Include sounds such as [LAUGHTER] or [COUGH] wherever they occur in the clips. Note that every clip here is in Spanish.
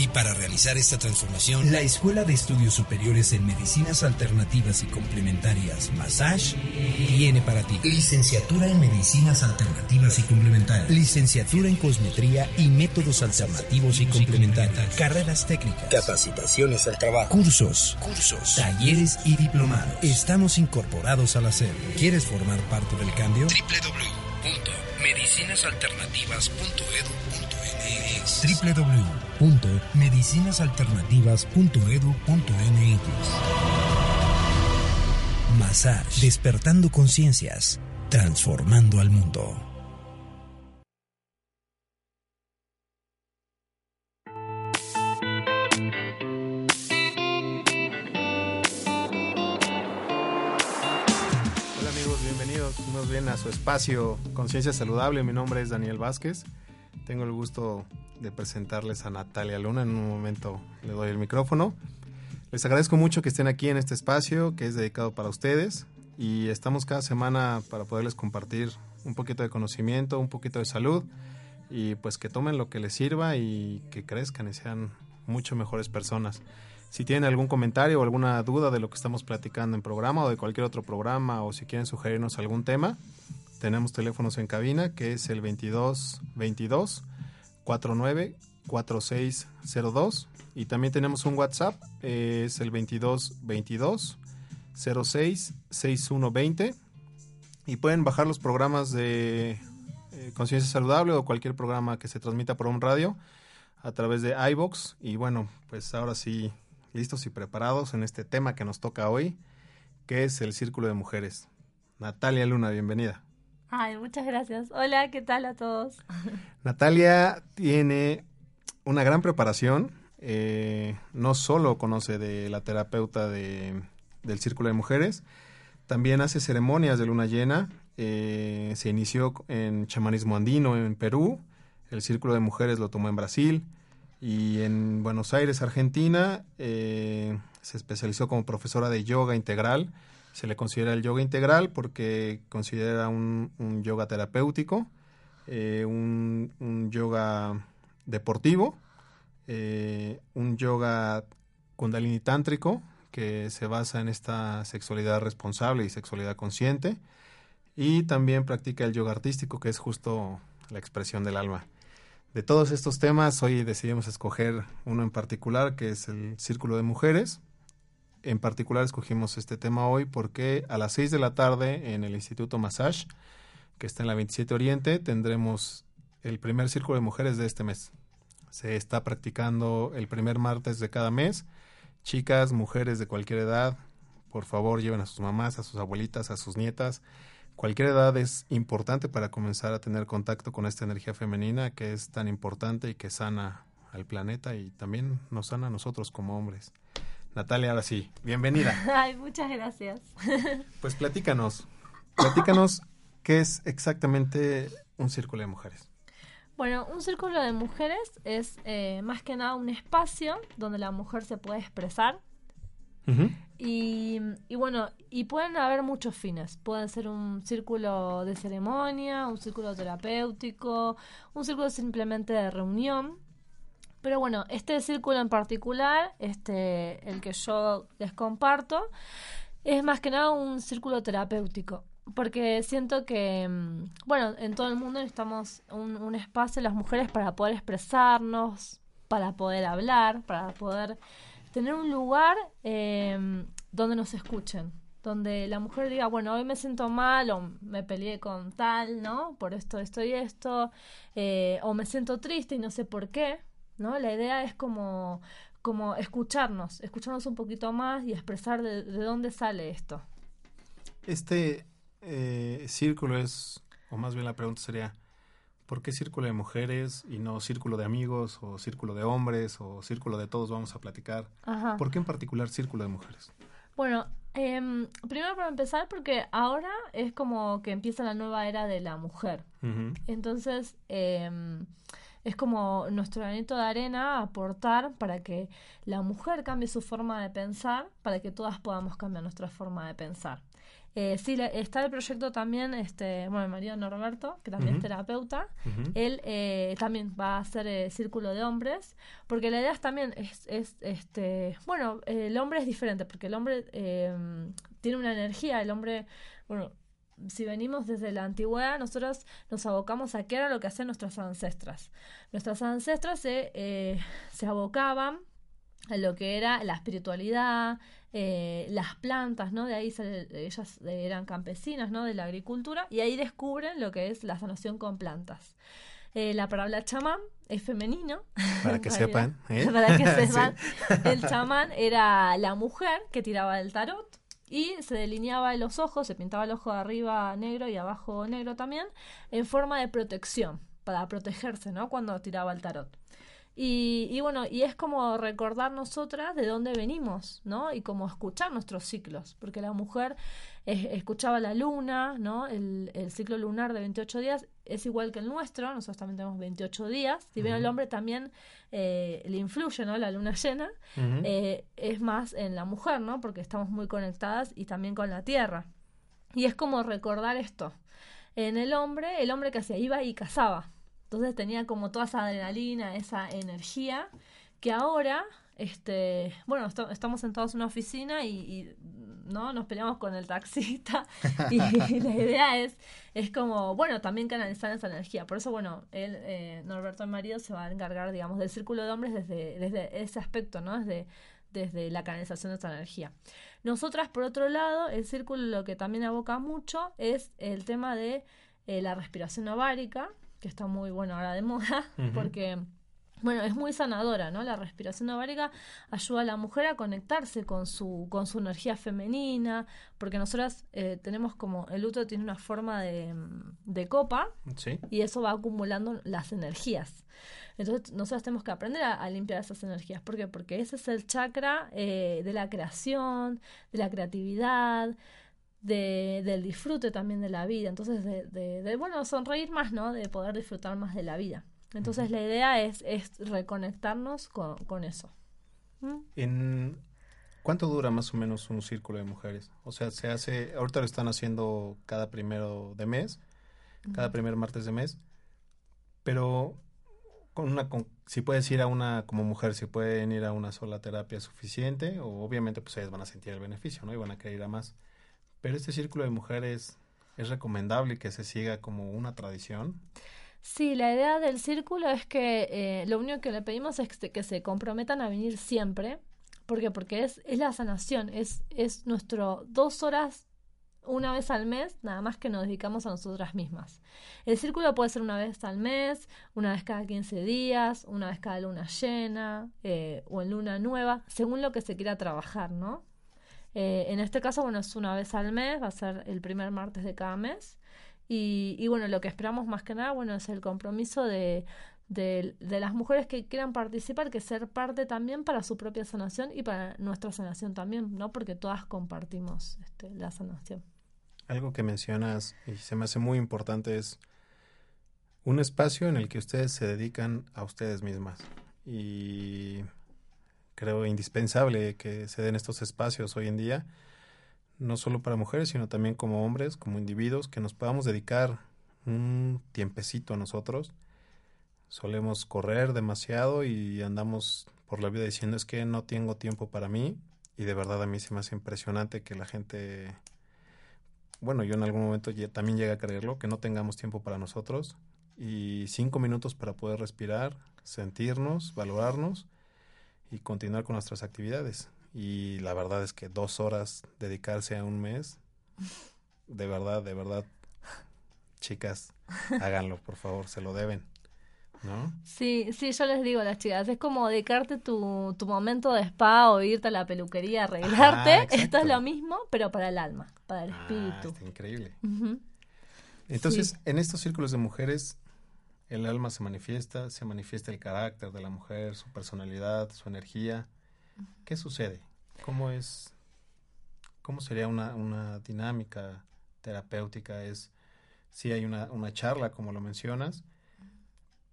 Y para realizar esta transformación, la Escuela de Estudios Superiores en Medicinas Alternativas y Complementarias, Massage, tiene para ti licenciatura en Medicinas Alternativas y Complementarias, licenciatura en Cosmetría y Métodos Alternativos y Complementarios, carreras técnicas, capacitaciones al trabajo, cursos, cursos, talleres y diplomados. Estamos incorporados al hacer. ¿Quieres formar parte del cambio? www.medicinasalternativas.edu.mx www.medicinasalternativas.edu.mx Massage, despertando conciencias, transformando al mundo. Hola amigos, bienvenidos más bien a su espacio Conciencia Saludable. Mi nombre es Daniel Vázquez. Tengo el gusto de presentarles a Natalia Luna. En un momento le doy el micrófono. Les agradezco mucho que estén aquí en este espacio que es dedicado para ustedes y estamos cada semana para poderles compartir un poquito de conocimiento, un poquito de salud y pues que tomen lo que les sirva y que crezcan y sean mucho mejores personas. Si tienen algún comentario o alguna duda de lo que estamos platicando en programa o de cualquier otro programa o si quieren sugerirnos algún tema, tenemos teléfonos en cabina que es el 22 22 49 4602 y también tenemos un WhatsApp, eh, es el 22 22 06 6120 y pueden bajar los programas de eh, Conciencia Saludable o cualquier programa que se transmita por un radio a través de iBox y bueno, pues ahora sí listos y preparados en este tema que nos toca hoy, que es el Círculo de Mujeres. Natalia Luna, bienvenida. Ay, muchas gracias. Hola, ¿qué tal a todos? [LAUGHS] Natalia tiene una gran preparación. eh, no solo conoce de la terapeuta de, del Círculo de Mujeres, también hace ceremonias de luna llena. eh, se inició en chamanismo andino en Perú. El Círculo de Mujeres lo tomó en Brasil. Y en Buenos Aires, Argentina, eh, se especializó como profesora de yoga integral. Se le considera el yoga integral porque considera un, yoga terapéutico, eh, un, un yoga deportivo, eh, un yoga kundalini tántrico que se basa en esta sexualidad responsable y sexualidad consciente y también practica el yoga artístico que es justo la expresión del alma. De todos estos temas, hoy decidimos escoger uno en particular, que es el Círculo de Mujeres. En particular escogimos este tema hoy porque a las 6 de la tarde en el Instituto Massage, que está en la 27 Oriente, tendremos el primer Círculo de Mujeres de este mes. Se está practicando el primer martes de cada mes. Chicas, mujeres de cualquier edad, por favor lleven a sus mamás, a sus abuelitas, a sus nietas. Cualquier edad es importante para comenzar a tener contacto con esta energía femenina que es tan importante y que sana al planeta y también nos sana a nosotros como hombres. Natalia, ahora sí, bienvenida. [LAUGHS] Ay, muchas gracias. [LAUGHS] Pues platícanos, platícanos qué es exactamente un círculo de mujeres. Bueno, un círculo de mujeres es eh, más que nada un espacio donde la mujer se puede expresar. Y, y bueno, y pueden haber muchos fines. Pueden ser un círculo de ceremonia, un círculo terapéutico, un círculo simplemente de reunión. Pero bueno, este círculo en particular, este, el que yo les comparto, es más que nada un círculo terapéutico. Porque siento que, mm, bueno, en todo el mundo necesitamos un, espacio las mujeres para poder expresarnos, para poder hablar, para poder tener un lugar eh, donde nos escuchen. donde la mujer diga, bueno, hoy me siento mal o me peleé con tal, ¿no? Por esto, esto y esto, eh, o me siento triste y no sé por qué, ¿no? La idea es como, como escucharnos, escucharnos un poquito más y expresar de, dónde sale esto. Este eh, círculo es, o más bien la pregunta sería, ¿por qué círculo de mujeres y no círculo de amigos o círculo de hombres o círculo de todos vamos a platicar? ¿Por qué en particular círculo de mujeres? Bueno, eh, primero para empezar, porque ahora es como que empieza la nueva era de la mujer. Entonces, eh, es como nuestro granito de arena aportar para que la mujer cambie su forma de pensar, para que todas podamos cambiar nuestra forma de pensar. Eh, sí, está el proyecto también, este, bueno, mi marido Norberto, que también es terapeuta, él eh, también va a hacer el círculo de hombres, porque la idea es también, es, es este, bueno, el hombre es diferente, porque el hombre eh, tiene una energía, el hombre, bueno, si venimos desde la antigüedad, nosotros nos abocamos a qué era lo que hacían nuestras ancestras. Nuestras ancestras se, eh, se abocaban a lo que era la espiritualidad, eh, las plantas, ¿no? De ahí ellas eran campesinas, ¿no? De la agricultura y ahí descubren lo que es la sanación con plantas. Eh, la palabra chamán es femenino. Para que sepan. ¿eh? [LAUGHS] Para que [LAUGHS] sepan. El chamán era la mujer que tiraba el tarot y se delineaba los ojos, se pintaba el ojo de arriba negro y abajo negro también, en forma de protección, para protegerse, ¿no? Cuando tiraba el tarot. Y, y, bueno, y es como recordar nosotras de dónde venimos, ¿no? Y como escuchar nuestros ciclos, porque la mujer escuchaba la luna, ¿no? El, el, ciclo lunar de 28 días es igual que el nuestro, nosotros también tenemos 28 días, si bien el hombre también eh, le influye, ¿no? La luna llena, eh, es más en la mujer, ¿no? Porque estamos muy conectadas y también con la tierra. Y es como recordar esto. En el hombre, el hombre que iba y cazaba, entonces tenía como toda esa adrenalina, esa energía, que ahora, este, bueno, estamos sentados en una oficina y, no nos peleamos con el taxista y [LAUGHS] la idea es, es como, bueno, también canalizar esa energía. Por eso, bueno, él, eh, Norberto, el marido, se va a encargar, digamos, del círculo de hombres desde, desde ese aspecto, ¿no? Desde, desde la canalización de esa energía. Nosotras, por otro lado, el círculo lo que también aboca mucho es el tema de eh, la respiración ovárica, que está muy bueno ahora de moda, porque bueno, es muy sanadora, ¿no? La respiración ovárica ayuda a la mujer a conectarse con su, con su energía femenina, porque nosotras eh, tenemos como, el útero tiene una forma de, de copa y eso va acumulando las energías. Entonces nosotros tenemos que aprender a, limpiar esas energías. ¿Por qué? Porque ese es el chakra eh, de la creación, de la creatividad, de, del disfrute también de la vida, entonces de, de, bueno, sonreír más, ¿no? De poder disfrutar más de la vida. Entonces la idea es, es reconectarnos con, con eso. ¿Mm? ¿En cuánto dura más o menos un círculo de mujeres? O sea, se hace, ahorita lo están haciendo cada primero de mes, cada primer martes de mes, pero con una, si puedes ir a una, como mujer, si pueden ir a una sola terapia suficiente, o obviamente pues ellas van a sentir el beneficio, ¿no? Y van a querer ir a más. Pero este círculo de mujeres es recomendable que se siga como una tradición. Sí, la idea del círculo es que eh, lo único que le pedimos es que se comprometan a venir siempre. Porque es, es la sanación, es, es nuestro dos horas una vez al mes, nada más que nos dedicamos a nosotras mismas. El círculo puede ser una vez al mes, una vez cada 15 días, una vez cada luna llena eh, o luna nueva, según lo que se quiera trabajar, ¿no? Eh, en este caso, bueno, es una vez al mes, va a ser el primer martes de cada mes. Y, y bueno, lo que esperamos más que nada, bueno, es el compromiso de, de, las mujeres que quieran participar, que ser parte también para su propia sanación y para nuestra sanación también, ¿no? Porque todas compartimos este, la sanación. Algo que mencionas y se me hace muy importante es un espacio en el que ustedes se dedican a ustedes mismas. Y creo indispensable que se den estos espacios hoy en día, no solo para mujeres, sino también como hombres, como individuos, que nos podamos dedicar un tiempecito a nosotros. Solemos correr demasiado y andamos por la vida diciendo es que no tengo tiempo para mí y de verdad a mí se me hace impresionante que la gente, bueno, yo en algún momento también llega a creerlo, que no tengamos tiempo para nosotros y cinco minutos para poder respirar, sentirnos, valorarnos y continuar con nuestras actividades. Y la verdad es que dos horas dedicarse a un mes, de verdad, de verdad, chicas, háganlo, por favor, se lo deben. ¿No? Sí, sí, yo les digo a las chicas, es como dedicarte tu, tu momento de spa o irte a la peluquería a arreglarte. Esto es lo mismo, pero para el alma, para el ah, espíritu. increíble. Entonces, en estos círculos de mujeres, el alma se manifiesta, se manifiesta el carácter de la mujer, su personalidad, su energía. ¿Qué sucede? ¿Cómo es, cómo sería una, una dinámica terapéutica? Es si hay una, una charla, como lo mencionas,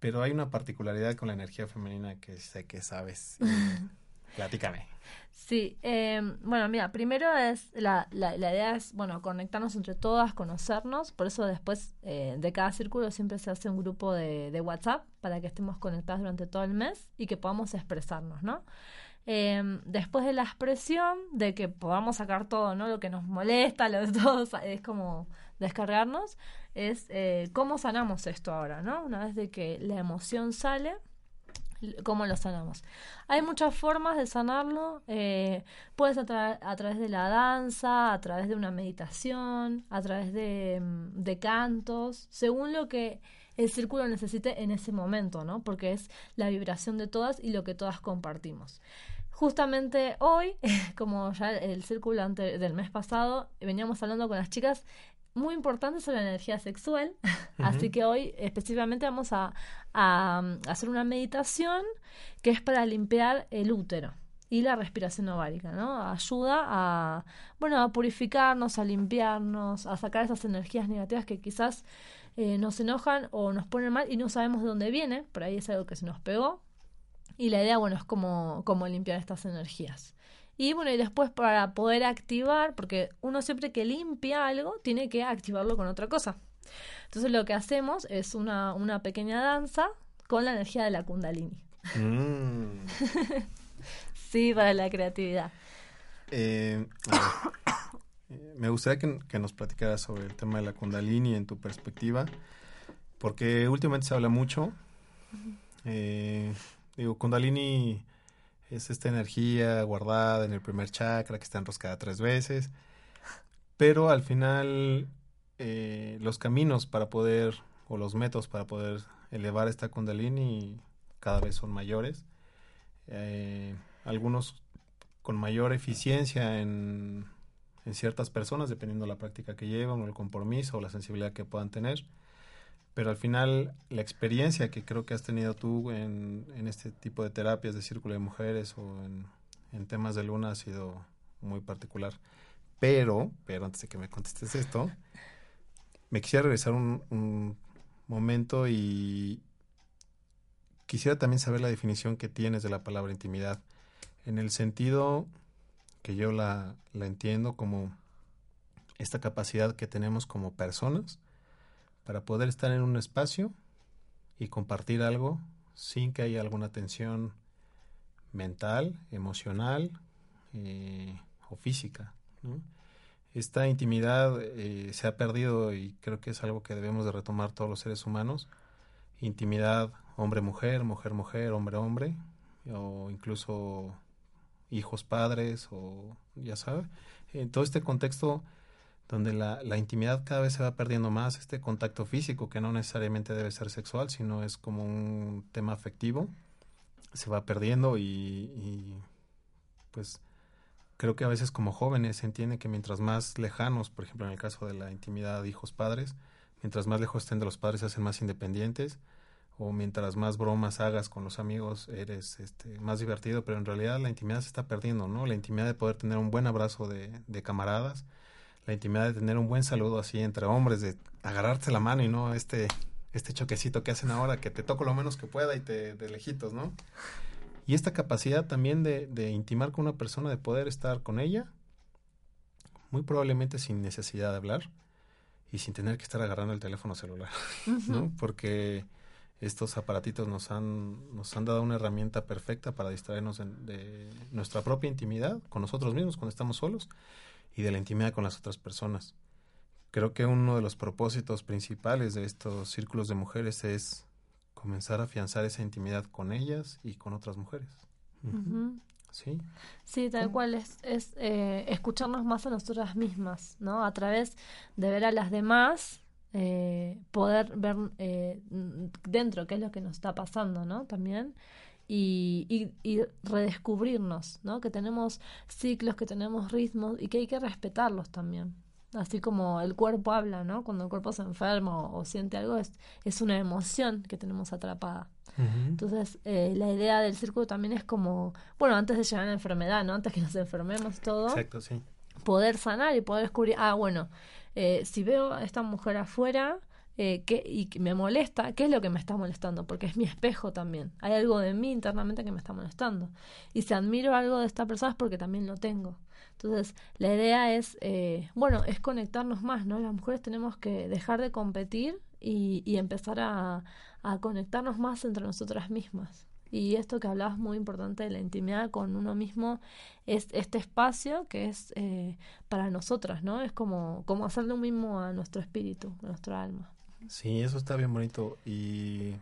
pero hay una particularidad con la energía femenina que sé que sabes. [LAUGHS] Platícame. Sí, eh, bueno, mira, primero es, la, la, la, idea es, bueno, conectarnos entre todas, conocernos, por eso después eh, de cada círculo siempre se hace un grupo de, de WhatsApp para que estemos conectadas durante todo el mes y que podamos expresarnos, ¿no? Eh, después de la expresión, de que podamos sacar todo, ¿no? Lo que nos molesta, lo de [LAUGHS] todos, es como descargarnos, es eh, cómo sanamos esto ahora, ¿no? Una vez de que la emoción sale, cómo lo sanamos. Hay muchas formas de sanarlo. Eh, puedes a, a, través de la danza, a través de una meditación, a través de, mm, de, cantos, según lo que el círculo necesite en ese momento, ¿no? Porque es la vibración de todas y lo que todas compartimos. Justamente hoy, [LAUGHS] como ya el círculo del mes pasado, veníamos hablando con las chicas muy importante sobre la energía sexual, [LAUGHS] así que hoy específicamente vamos a, a, hacer una meditación que es para limpiar el útero y la respiración ovárica, ¿no? Ayuda a, bueno, a purificarnos, a limpiarnos, a sacar esas energías negativas que quizás eh, nos enojan o nos ponen mal y no sabemos de dónde viene, por ahí es algo que se nos pegó y la idea, bueno, es como, como limpiar estas energías. Y bueno, y después para poder activar, porque uno siempre que limpia algo, tiene que activarlo con otra cosa. Entonces lo que hacemos es una, una pequeña danza con la energía de la kundalini. Mm. [LAUGHS] sí, para la creatividad. Eh, me gustaría que, que, nos platicaras sobre el tema de la kundalini en tu perspectiva, porque últimamente se habla mucho. Eh, Digo, Kundalini es esta energía guardada en el primer chakra que está enroscada tres veces, pero al final eh, los caminos para poder, o los métodos para poder elevar esta Kundalini cada vez son mayores. Eh, algunos con mayor eficiencia en, en ciertas personas, dependiendo de la práctica que llevan, o el compromiso o la sensibilidad que puedan tener pero al final la experiencia que creo que has tenido tú en, este tipo de terapias de círculo de mujeres o en, temas de luna ha sido muy particular. Pero, pero antes de que me contestes esto, me quisiera regresar un, un momento y quisiera también saber la definición que tienes de la palabra intimidad, en el sentido que yo la, la entiendo como esta capacidad que tenemos como personas para poder estar en un espacio y compartir algo sin que haya alguna tensión mental, emocional eh, o física. Esta intimidad eh, se ha perdido y creo que es algo que debemos de retomar todos los seres humanos. Intimidad hombre-mujer, mujer-mujer, hombre-hombre, o incluso hijos-padres, o ya sabes. En todo este contexto donde la, la, intimidad cada vez se va perdiendo más, este contacto físico, que no necesariamente debe ser sexual, sino es como un tema afectivo, se va perdiendo y, y pues creo que a veces como jóvenes se entiende que mientras más lejanos, por ejemplo en el caso de la intimidad hijos padres, mientras más lejos estén de los padres se hacen más independientes, o mientras más bromas hagas con los amigos eres este, más divertido, pero en realidad la intimidad se está perdiendo, ¿no? La intimidad de poder tener un buen abrazo de, de camaradas, la intimidad de tener un buen saludo así entre hombres, de agarrarse la mano y no este, este choquecito que hacen ahora, que te toco lo menos que pueda y te de lejitos, ¿no? Y esta capacidad también de, de intimar con una persona, de poder estar con ella, muy probablemente sin necesidad de hablar y sin tener que estar agarrando el teléfono celular, ¿no? Porque estos aparatitos nos han, nos han dado una herramienta perfecta para distraernos de nuestra propia intimidad con nosotros mismos cuando estamos solos y de la intimidad con las otras personas. Creo que uno de los propósitos principales de estos círculos de mujeres es comenzar a afianzar esa intimidad con ellas y con otras mujeres. Sí. Sí, tal cual es, es eh, escucharnos más a nosotras mismas, ¿no? A través de ver a las demás, eh, poder ver eh, dentro qué es lo que nos está pasando, ¿no? También. Y, y, y, redescubrirnos, ¿no? Que tenemos ciclos, que tenemos ritmos y que hay que respetarlos también. Así como el cuerpo habla, ¿no? Cuando el cuerpo se enferma o, o siente algo, es, es una emoción que tenemos atrapada. Entonces, eh, la idea del círculo también es como, bueno, antes de llegar a la enfermedad, ¿no? Antes que nos enfermemos todo. Exacto, sí. Poder sanar y poder descubrir, ah, bueno, eh, si veo a esta mujer afuera eh, que, y me molesta, ¿qué es lo que me está molestando? Porque es mi espejo también. Hay algo de mí internamente que me está molestando. Y si admiro algo de esta persona es porque también lo tengo. Entonces, la idea es, eh, bueno, es conectarnos más, ¿no? Las mujeres tenemos que dejar de competir y, y empezar a, a conectarnos más entre nosotras mismas. Y esto que hablabas muy importante de la intimidad con uno mismo es este espacio que es eh, para nosotras, ¿no? Es como, como hacer lo mismo a nuestro espíritu, a nuestro alma. Sí, eso está bien bonito y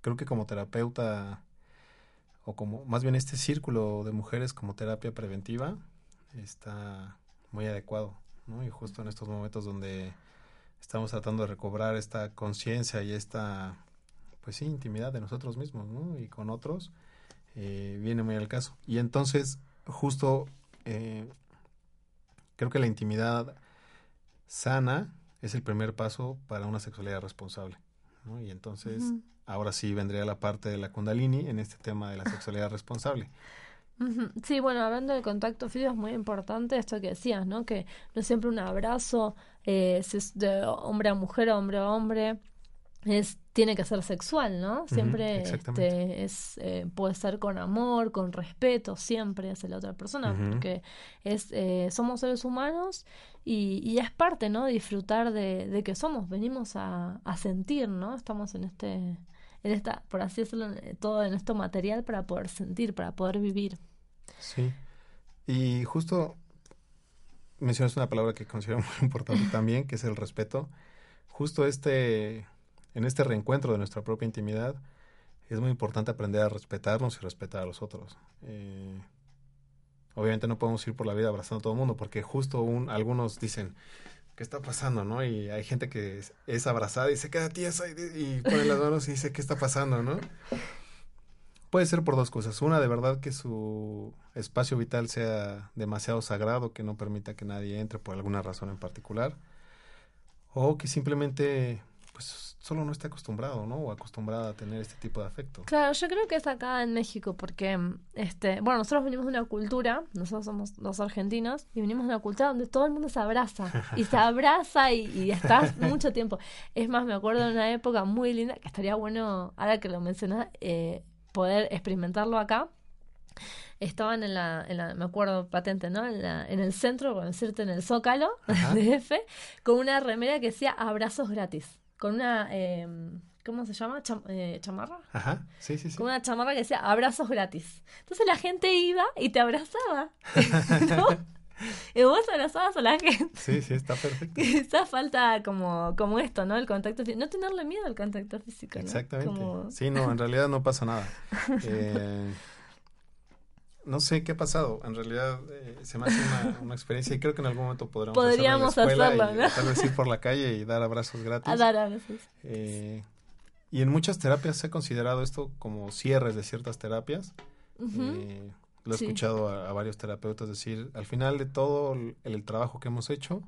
creo que como terapeuta o como más bien este círculo de mujeres como terapia preventiva está muy adecuado, ¿no? Y justo en estos momentos donde estamos tratando de recobrar esta conciencia y esta, pues sí, intimidad de nosotros mismos, ¿no? Y con otros, eh, viene muy al caso. Y entonces, justo, eh, creo que la intimidad sana es el primer paso para una sexualidad responsable, ¿no? Y entonces, ahora sí vendría la parte de la kundalini en este tema de la sexualidad responsable. Sí, bueno, hablando del contacto físico es muy importante esto que decías, ¿no? Que no siempre un abrazo eh, de hombre a mujer, hombre a hombre, es tiene que ser sexual, ¿no? Siempre este, es eh, puede ser con amor, con respeto, siempre hacia la otra persona, porque es eh, somos seres humanos y, y, es parte, ¿no? Disfrutar de, de que somos, venimos a, a sentir, ¿no? Estamos en este en esta, por así decirlo, todo en esto material para poder sentir, para poder vivir. Sí. Y justo mencionas una palabra que considero [LAUGHS] muy importante también, que es el respeto. Justo este, en este reencuentro de nuestra propia intimidad, es muy importante aprender a respetarnos y respetar a los otros. Eh, obviamente no podemos ir por la vida abrazando a todo el mundo, porque justo un, algunos dicen, ¿qué está pasando? ¿no? Y hay gente que es, abrazada y se queda tiesa y, y pone las manos y dice, ¿qué está pasando? ¿no? Puede ser por dos cosas. Una, de verdad que su espacio vital sea demasiado sagrado, que no permita que nadie entre por alguna razón en particular. O que simplemente, pues, solo no esté acostumbrado, ¿no? O acostumbrada a tener este tipo de afecto. Claro, yo creo que es acá en México, porque, este, bueno, nosotros venimos de una cultura, nosotros somos los argentinos, y venimos de una cultura donde todo el mundo se abraza. y se [LAUGHS] abraza y, y estás mucho tiempo. Es más, me acuerdo de una época muy linda, que estaría bueno, ahora que lo mencionas, eh, poder experimentarlo acá. Estaban en la, en la me acuerdo patente, ¿no? En, la, en el centro, con decirte en el Zócalo [LAUGHS] de F, con una remera que decía abrazos gratis. Con una, eh, ¿cómo se llama? eh, ¿Chamarra? Ajá, sí, sí, sí. Con una chamarra que decía abrazos gratis. Entonces la gente iba y te abrazaba. [LAUGHS] ¿no? y vos abrazabas a la gente. Sí, sí, está perfecto. [LAUGHS] Esa falta como, como esto, ¿no? El contacto físico. No tenerle miedo al contacto físico, ¿no? Exactamente. Como... Sí, no, en realidad no pasa nada. [LAUGHS] Eh, no sé qué ha pasado. En realidad eh, se me hace una, una, experiencia y creo que en algún momento podremos, Podríamos hacerlo, ¿no? Tal vez ir por la calle y dar abrazos gratis. A dar abrazos. Eh, y en muchas terapias se ha considerado esto como cierres de ciertas terapias. Uh -huh. eh, lo he sí. escuchado a, a, varios terapeutas decir, al final de todo el, el, trabajo que hemos hecho,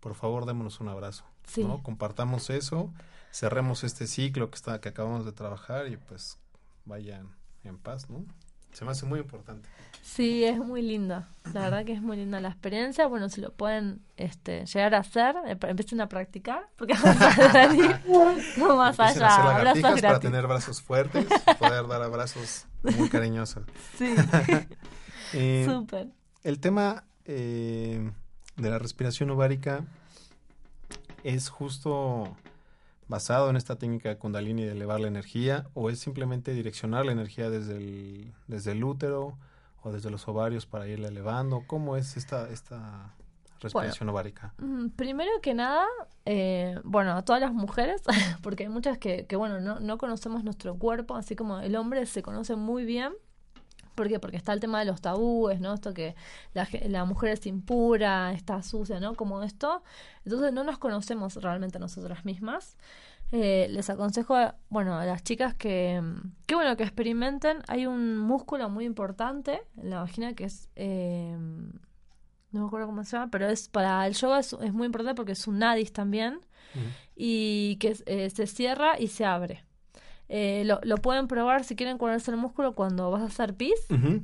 por favor démonos un abrazo, sí. ¿no? Compartamos eso, cerremos este ciclo que está que acabamos de trabajar y pues vayan en paz, ¿no? Se me hace muy importante. Sí, es muy linda. La verdad que es muy linda la experiencia. Bueno, si lo pueden este, llegar a hacer, eh, empiecen a practicar, porque vamos a no más allá. A hacer abrazos gratis. para tener brazos fuertes poder dar abrazos muy cariñosos. Sí. [LAUGHS] eh, Súper. El tema eh, de la respiración ovárica es justo basado en esta técnica de Kundalini de elevar la energía o es simplemente direccionar la energía desde el, desde el útero o desde los ovarios para irla elevando? ¿Cómo es esta, esta respiración bueno, ovárica? Primero que nada, eh, bueno, a todas las mujeres, [LAUGHS] porque hay muchas que, que bueno, no, no conocemos nuestro cuerpo, así como el hombre se conoce muy bien ¿Por qué? Porque está el tema de los tabúes, ¿no? Esto que la, la, mujer es impura, está sucia, ¿no? Como esto. Entonces no nos conocemos realmente nosotras mismas. Eh, les aconsejo, bueno, a las chicas que, que, bueno, que experimenten. Hay un músculo muy importante en la vagina que es, eh, no me acuerdo cómo se llama, pero es para el yoga es, muy importante porque es un nadis también y que eh, se cierra y se abre. Eh, lo, lo, pueden probar si quieren curarse el músculo cuando vas a hacer pis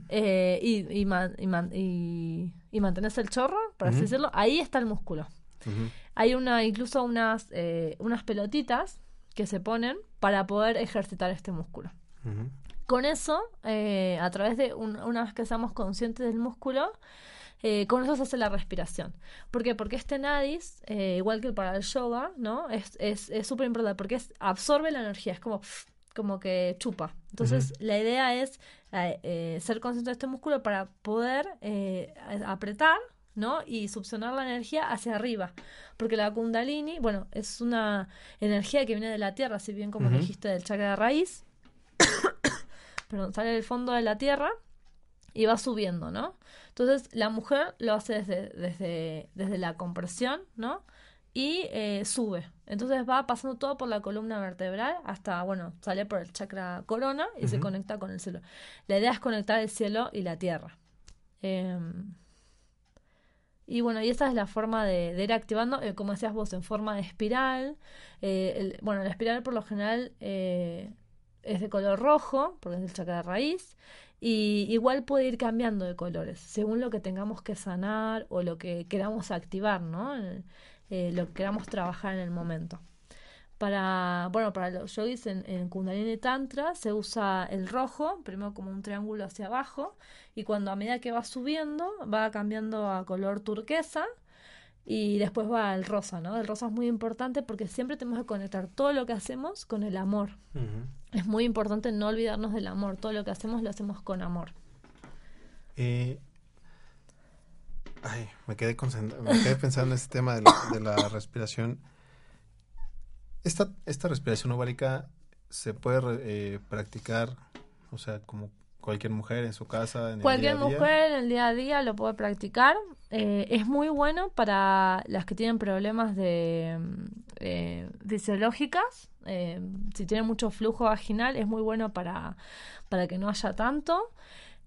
eh, y, y, y, y, mantenés el chorro, por así decirlo. Ahí está el músculo. Hay una incluso unas, eh, unas pelotitas que se ponen para poder ejercitar este músculo. Con eso, a través de una vez que seamos conscientes del músculo, con eso se hace la respiración. ¿Por qué? Porque este nadis, igual que para el yoga, ¿no? Es súper es, importante porque es, absorbe la energía, es como como que chupa. Entonces, la idea es eh, eh, ser consciente de este músculo para poder eh, apretar, ¿no? Y succionar la energía hacia arriba. Porque la kundalini, bueno, es una energía que viene de la tierra, si bien como dijiste del chakra de raíz, [COUGHS] perdón, sale del fondo de la tierra y va subiendo, ¿no? Entonces, la mujer lo hace desde, desde, desde la compresión, ¿no? Y eh, sube. Entonces va pasando todo por la columna vertebral hasta, bueno, sale por el chakra corona y se conecta con el cielo. La idea es conectar el cielo y la tierra. Em, y bueno, y esa es la forma de, ir activando, eh, como decías vos, en forma de espiral. Eh, bueno, la espiral por lo general es de color rojo, porque es el chakra de raíz. Y igual puede ir cambiando de colores, según lo que tengamos que sanar o lo que queramos activar, ¿no? Eh, lo que queramos trabajar en el momento. Para, bueno, para los yogis en, en, Kundalini Tantra se usa el rojo, primero como un triángulo hacia abajo, y cuando a medida que va subiendo va cambiando a color turquesa y después va el rosa, ¿no? El rosa es muy importante porque siempre tenemos que conectar todo lo que hacemos con el amor. Es muy importante no olvidarnos del amor, todo lo que hacemos lo hacemos con amor. Eh, Ay, me quedé, me quedé pensando en este tema de la, respiración. Esta, esta respiración ovárica se puede eh, practicar, o sea, como cualquier mujer en su casa. En cualquier el día mujer en el día a día lo puede practicar. Eh, es muy bueno para las que tienen problemas de eh, fisiológicas. Eh, si tienen mucho flujo vaginal, es muy bueno para, para que no haya tanto.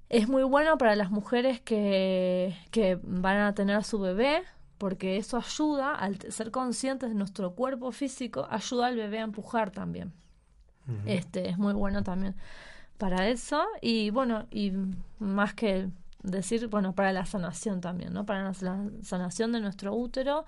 Es muy bueno para las mujeres que, que van a tener a su bebé, porque eso ayuda, al ser conscientes de nuestro cuerpo físico, ayuda al bebé a empujar también. Este es muy bueno también para eso y bueno, y más que decir, bueno, para la sanación también, ¿no? Para la sanación de nuestro útero,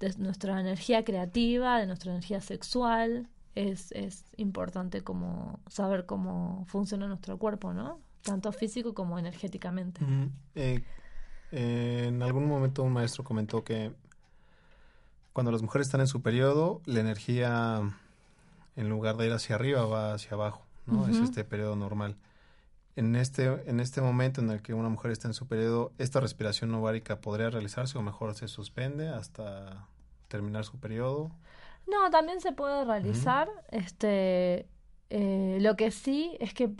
de nuestra energía creativa, de nuestra energía sexual, es, es importante como saber cómo funciona nuestro cuerpo, ¿no? Tanto físico como energéticamente. Eh, eh, en algún momento un maestro comentó que cuando las mujeres están en su periodo, la energía en lugar de ir hacia arriba va hacia abajo, ¿no? Es este periodo normal. En este, en este momento en el que una mujer está en su periodo, ¿esta respiración ovárica podría realizarse o mejor se suspende hasta terminar su periodo? No, también se puede realizar. Este, eh, lo que sí es que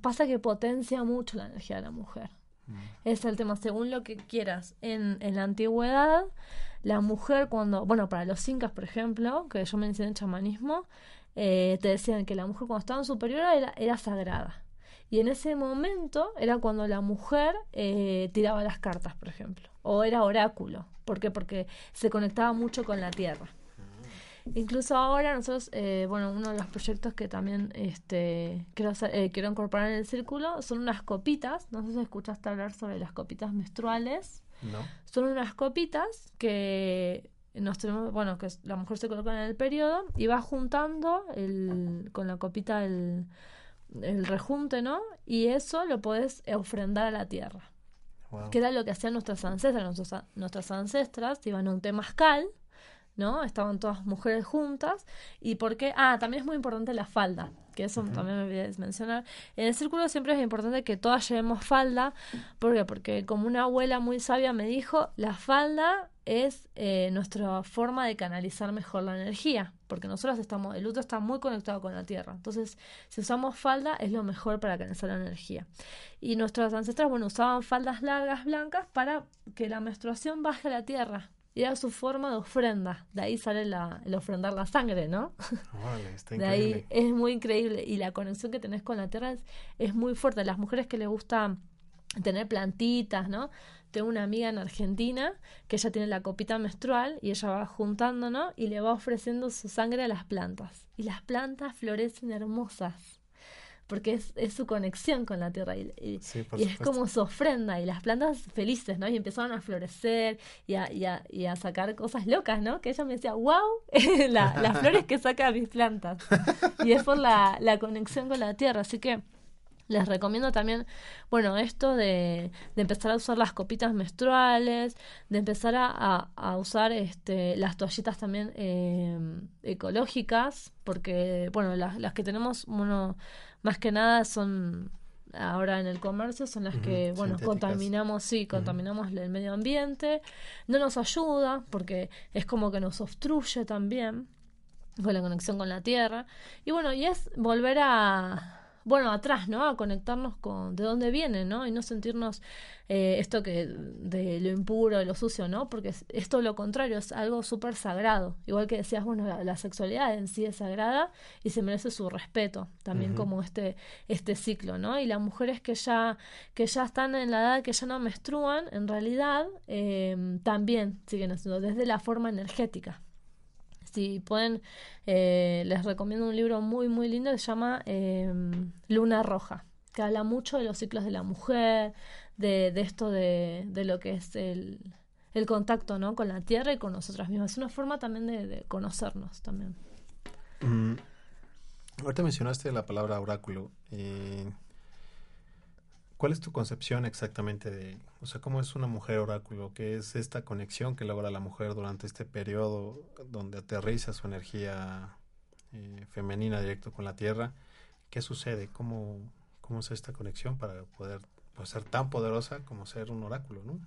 pasa que potencia mucho la energía de la mujer. Mm. Es el tema, según lo que quieras. En, en la antigüedad, la mujer cuando, bueno, para los incas, por ejemplo, que yo me enseñé en chamanismo, eh, te decían que la mujer cuando estaba en superior era, era sagrada. Y en ese momento era cuando la mujer eh, tiraba las cartas, por ejemplo, o era oráculo. ¿Por qué? Porque se conectaba mucho con la tierra. Incluso ahora nosotros, eh, bueno, uno de los proyectos que también este, quiero, eh, quiero incorporar en el círculo son unas copitas. No sé si escuchaste hablar sobre las copitas menstruales. No. Son unas copitas que nos tenemos, bueno, que la mujer se coloca en el periodo y va juntando el, con la copita el, el rejunte, ¿no? Y eso lo puedes ofrendar a la tierra. Que era lo que hacían nuestras ancestras. Nuestras, nuestras ancestras iban a un temazcal ¿no? Estaban todas mujeres juntas. ¿Y por qué? Ah, también es muy importante la falda, que eso también me olvidé mencionar. En el círculo siempre es importante que todas llevemos falda. ¿Por qué? Porque como una abuela muy sabia me dijo, la falda es eh, nuestra forma de canalizar mejor la energía. porque nosotros estamos, el útero está muy conectado con la tierra. Entonces, si usamos falda es lo mejor para canalizar la energía. Y nuestros ancestros, bueno, usaban faldas largas blancas para que la menstruación baje a la tierra. Y era su forma de ofrenda. De ahí sale la, el ofrendar la sangre, ¿no? está de ahí es muy increíble. Y la conexión que tenés con la tierra es, es muy fuerte. Las mujeres que les gusta tener plantitas, ¿no? Tengo una amiga en Argentina que ella tiene la copita menstrual y ella va juntando, ¿no? Y le va ofreciendo su sangre a las plantas. Y las plantas florecen hermosas porque es, es su conexión con la tierra y, es como su ofrenda y las plantas felices, ¿no? Y empezaron a florecer y a, y a, y a sacar cosas locas, ¿no? Que ella me decía, wow, [LAUGHS] las flores que saca mis plantas. Y es por la, la conexión con la tierra, así que les recomiendo también, bueno, esto de, de, empezar a usar las copitas menstruales, de empezar a, a, usar este, las toallitas también eh, ecológicas, porque, bueno, las, las que tenemos, bueno, más que nada son ahora en el comercio son las que, bueno, contaminamos, sí, contaminamos el medio ambiente, no nos ayuda porque es como que nos obstruye también con la conexión con la tierra. Y bueno, y es volver a bueno, atrás, ¿no? A conectarnos con de dónde viene, ¿no? Y no sentirnos eh, esto que de lo impuro, de lo sucio, ¿no? Porque es, todo lo contrario, es algo súper sagrado. Igual que decías, bueno, la, sexualidad en sí es sagrada y se merece su respeto, también como este, este ciclo, ¿no? Y las mujeres que ya, que ya están en la edad que ya no menstruan, en realidad eh, también siguen haciendo desde la forma energética si pueden, eh, les recomiendo un libro muy, muy lindo que se llama em, Luna Roja, que habla mucho de los ciclos de la mujer, de, de esto de, de, lo que es el, el contacto ¿no? con la tierra y con nosotras mismas. Es una forma también de, conocernos también. Mm. Ahorita mencionaste la palabra oráculo. Eh, ¿Cuál es tu concepción exactamente de, o sea, cómo es una mujer oráculo? ¿Qué es esta conexión que logra la mujer durante este periodo donde aterriza su energía eh, femenina directo con la tierra? ¿Qué sucede? ¿Cómo, cómo es esta conexión para poder pues, ser tan poderosa como ser un oráculo, no?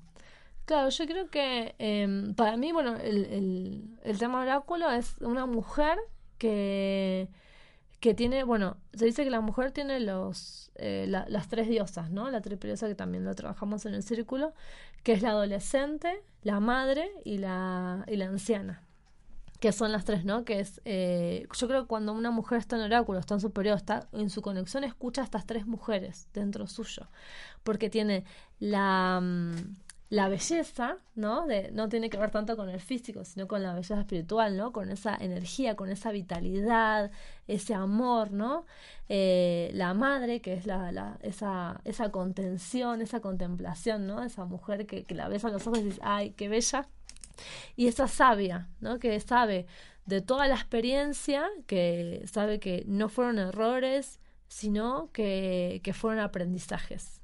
Claro, yo creo que em, para mí, bueno, el tema oráculo es una mujer que que tiene, bueno, se dice que la mujer tiene los, eh, las tres diosas, ¿no? La triple diosa que también lo trabajamos en el círculo, que es la adolescente, la madre y la, y la anciana. Que son las tres, ¿no? Que es, eh, yo creo que cuando una mujer está en oráculo, está en su periodo, está en su conexión, escucha a estas tres mujeres dentro suyo. Porque tiene la... Mm, la belleza, ¿no? De, no tiene que ver tanto con el físico, sino con la belleza espiritual, ¿no? Con esa energía, con esa vitalidad, ese amor, ¿no? Eh, la madre, que es la, la, esa, esa contención, esa contemplación, ¿no? Esa mujer que, que la ves a los ojos y dices, ay, qué bella. Y esa sabia, ¿no? Que sabe de toda la experiencia, que sabe que no fueron errores, sino que, que fueron aprendizajes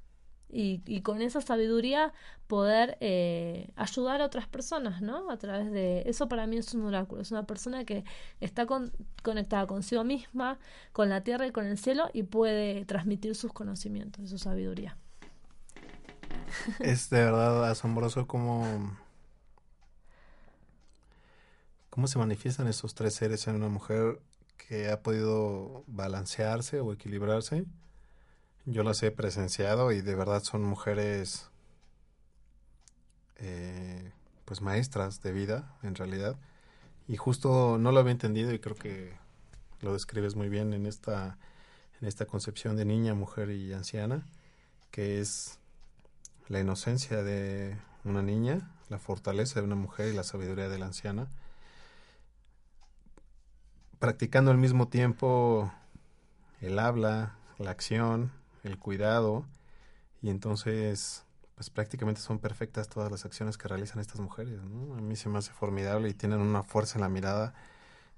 y, con esa sabiduría poder eh, ayudar a otras personas, ¿no? A través de eso para mí es un oráculo, es una persona que está conectada consigo misma, con la tierra y con el cielo y puede transmitir sus conocimientos, su sabiduría. Es de verdad asombroso cómo, cómo se manifiestan esos tres seres en una mujer que ha podido balancearse o equilibrarse yo las he presenciado y de verdad son mujeres eh, pues maestras de vida en realidad. Y justo no lo había entendido y creo que lo describes muy bien en esta en esta concepción de niña, mujer y anciana que es la inocencia de una niña, la fortaleza de una mujer y la sabiduría de la anciana. Practicando al mismo tiempo el habla, la acción, el cuidado y entonces pues prácticamente son perfectas todas las acciones que realizan estas mujeres, ¿no? A mí se me hace formidable y tienen una fuerza en la mirada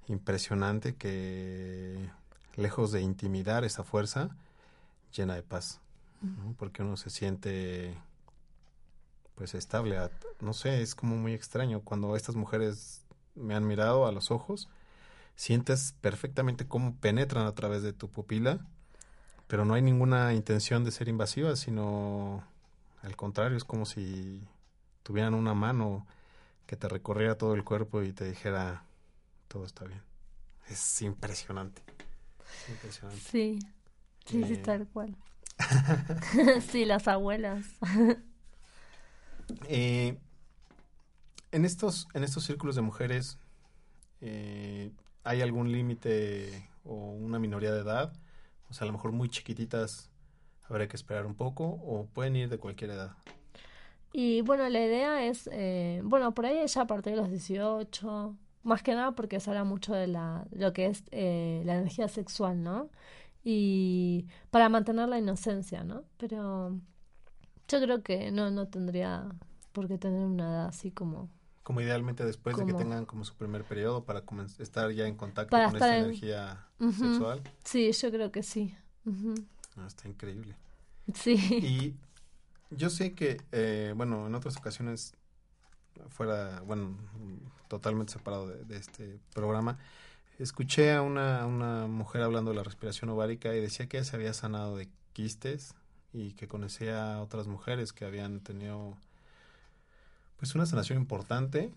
impresionante que lejos de intimidar esa fuerza llena de paz, porque uno se siente pues estable, no sé, es como muy extraño cuando estas mujeres me han mirado a los ojos, sientes perfectamente cómo penetran a través de tu pupila pero no hay ninguna intención de ser invasiva, sino al contrario, es como si tuvieran una mano que te recorriera todo el cuerpo y te dijera todo está bien. Es impresionante. impresionante. Sí, sí, sí, eh, tal cual. [LAUGHS] sí, las abuelas. Eh, en, estos, en estos círculos de mujeres, eh, ¿hay algún límite o una minoría de edad? O sea, a lo mejor muy chiquititas habrá que esperar un poco o pueden ir de cualquier edad. Y bueno, la idea es, eh, bueno, por ahí ya a partir de los 18, más que nada porque se habla mucho de la, lo que es eh, la energía sexual, ¿no? Y para mantener la inocencia, ¿no? Pero yo creo que no, no tendría por qué tener una edad así como... Como idealmente después de que tengan como su primer periodo para estar ya en contacto con esa energía sexual. Sí, yo creo que sí. Ah, está increíble. Sí. Y yo sé que, eh, bueno, en otras ocasiones, fuera, bueno, totalmente separado de, este programa, escuché a una, una, mujer hablando de la respiración ovárica y decía que ella se había sanado de quistes y que conocía a otras mujeres que habían tenido pues una sanación importante,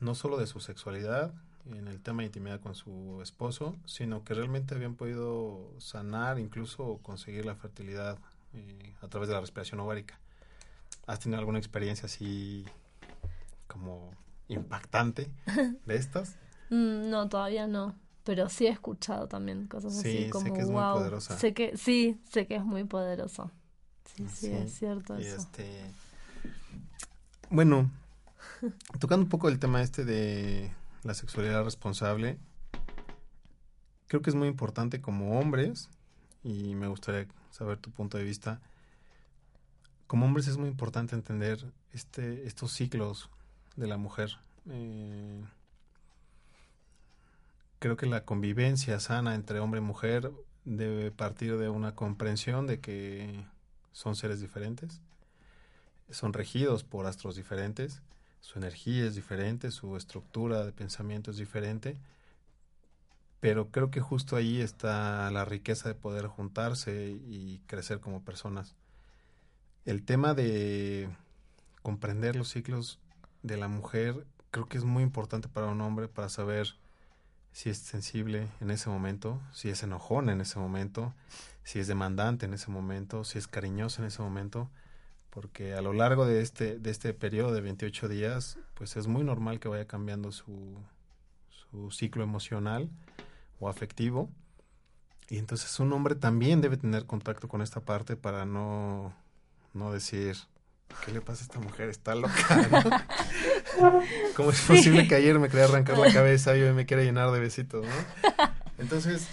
no solo de su sexualidad, en el tema de intimidad con su esposo, sino que realmente habían podido sanar, incluso conseguir la fertilidad eh, a través de la respiración ovárica. ¿Has tenido alguna experiencia así como impactante [LAUGHS] de estas? Mm, no, todavía no. Pero sí he escuchado también cosas así como sé que es muy poderosa. Sé que sí, sé que es muy poderoso. Sí, sí, es cierto eso. Este, bueno, tocando un poco el tema este de la sexualidad responsable, creo que es muy importante como hombres, y me gustaría saber tu punto de vista, como hombres es muy importante entender este, estos ciclos de la mujer. Eh, creo que la convivencia sana entre hombre y mujer debe partir de una comprensión de que son seres diferentes, son regidos por astros diferentes, su energía es diferente, su estructura de pensamiento es diferente, pero creo que justo ahí está la riqueza de poder juntarse y crecer como personas. El tema de comprender los ciclos de la mujer creo que es muy importante para un hombre para saber si es sensible en ese momento, si es enojón en ese momento, si es demandante en ese momento, si es cariñoso en ese momento porque a lo largo de este, de este periodo de 28 días, pues es muy normal que vaya cambiando su, su ciclo emocional o afectivo. Y entonces un hombre también debe tener contacto con esta parte para no, no decir, ¿qué le pasa a esta mujer? Está loca, [LAUGHS] ¿Cómo es posible que ayer me quería arrancar la [LAUGHS] cabeza y hoy me quiera llenar de besitos, ¿no? Entonces,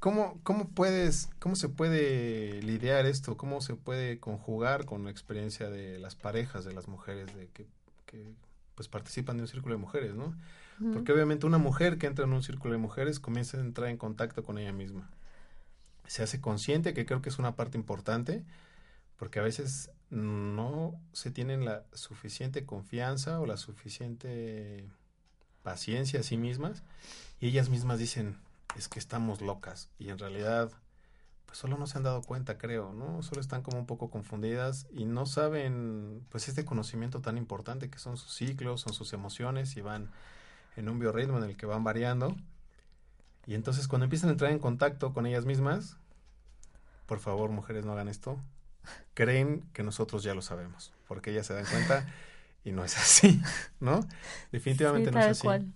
¿Cómo, ¿Cómo puedes, cómo se puede lidiar esto? ¿Cómo se puede conjugar con la experiencia de las parejas de las mujeres de que, pues participan de un círculo de mujeres, ¿no? Porque obviamente una mujer que entra en un círculo de mujeres comienza a entrar en contacto con ella misma. Se hace consciente, que creo que es una parte importante, porque a veces no se tienen la suficiente confianza o la suficiente paciencia a sí mismas y ellas mismas dicen, es que estamos locas y en realidad pues solo no se han dado cuenta, creo, ¿no? Solo están como un poco confundidas y no saben pues este conocimiento tan importante que son sus ciclos, son sus emociones y van en un biorritmo en el que van variando. Y entonces cuando empiezan a entrar en contacto con ellas mismas, por favor, mujeres, no hagan esto. Creen que nosotros ya lo sabemos, porque ellas se dan cuenta y no es así, ¿no? [LAUGHS] Definitivamente no es así. Cual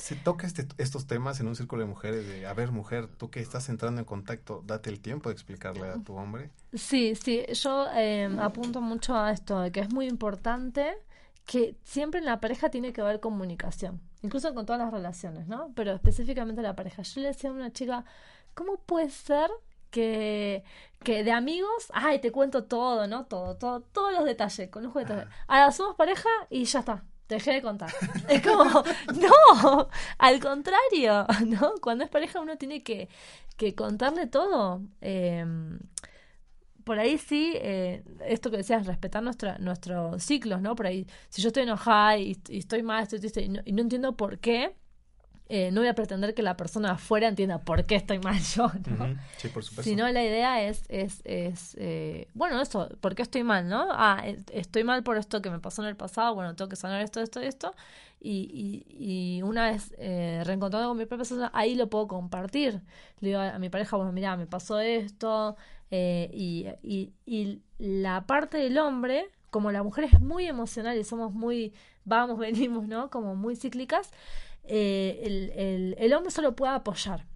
se toca este, estos temas en un círculo de mujeres de, a ver, mujer, tú que estás entrando en contacto, date el tiempo de explicarle a tu hombre. Sí, sí, yo em, apunto mucho a esto, de que es muy importante que siempre en la pareja tiene que haber comunicación, incluso con todas las relaciones, ¿no? Pero específicamente la pareja. Yo le decía a una chica, ¿cómo puede ser que, que de amigos, ay, te cuento todo, ¿no? Todo, todo, todos los detalles, con los detalles. Ahora somos pareja y ya está, dejé de contar. [LAUGHS] Es como, no, al contrario, [LAUGHS] ¿no? Cuando es pareja uno tiene que, que contarle todo. Em, por ahí sí, eh, esto que decías, respetar nuestra, nuestros ciclos, ¿no? Por ahí, si yo estoy enojada y, estoy mal, estoy y no, entiendo por qué, eh, no voy a pretender que la persona afuera entienda por qué estoy mal yo, ¿no? Sí, por supuesto. Sino la idea es, es, es eh, bueno, eso, ¿por qué estoy mal, no? Ah, estoy mal por esto que me pasó en el pasado, bueno, tengo que sanar esto, esto, esto. Y, y, y una vez eh, reencontrado con mi propia persona, ahí lo puedo compartir. Le digo a, mi pareja, bueno, mira, me pasó esto. Eh, y, y, y la parte del hombre, como la mujer es muy emocional y somos muy, vamos, [LAUGHS] venimos, ¿no? Como muy cíclicas eh, el, el, el, hombre solo puede apoyar.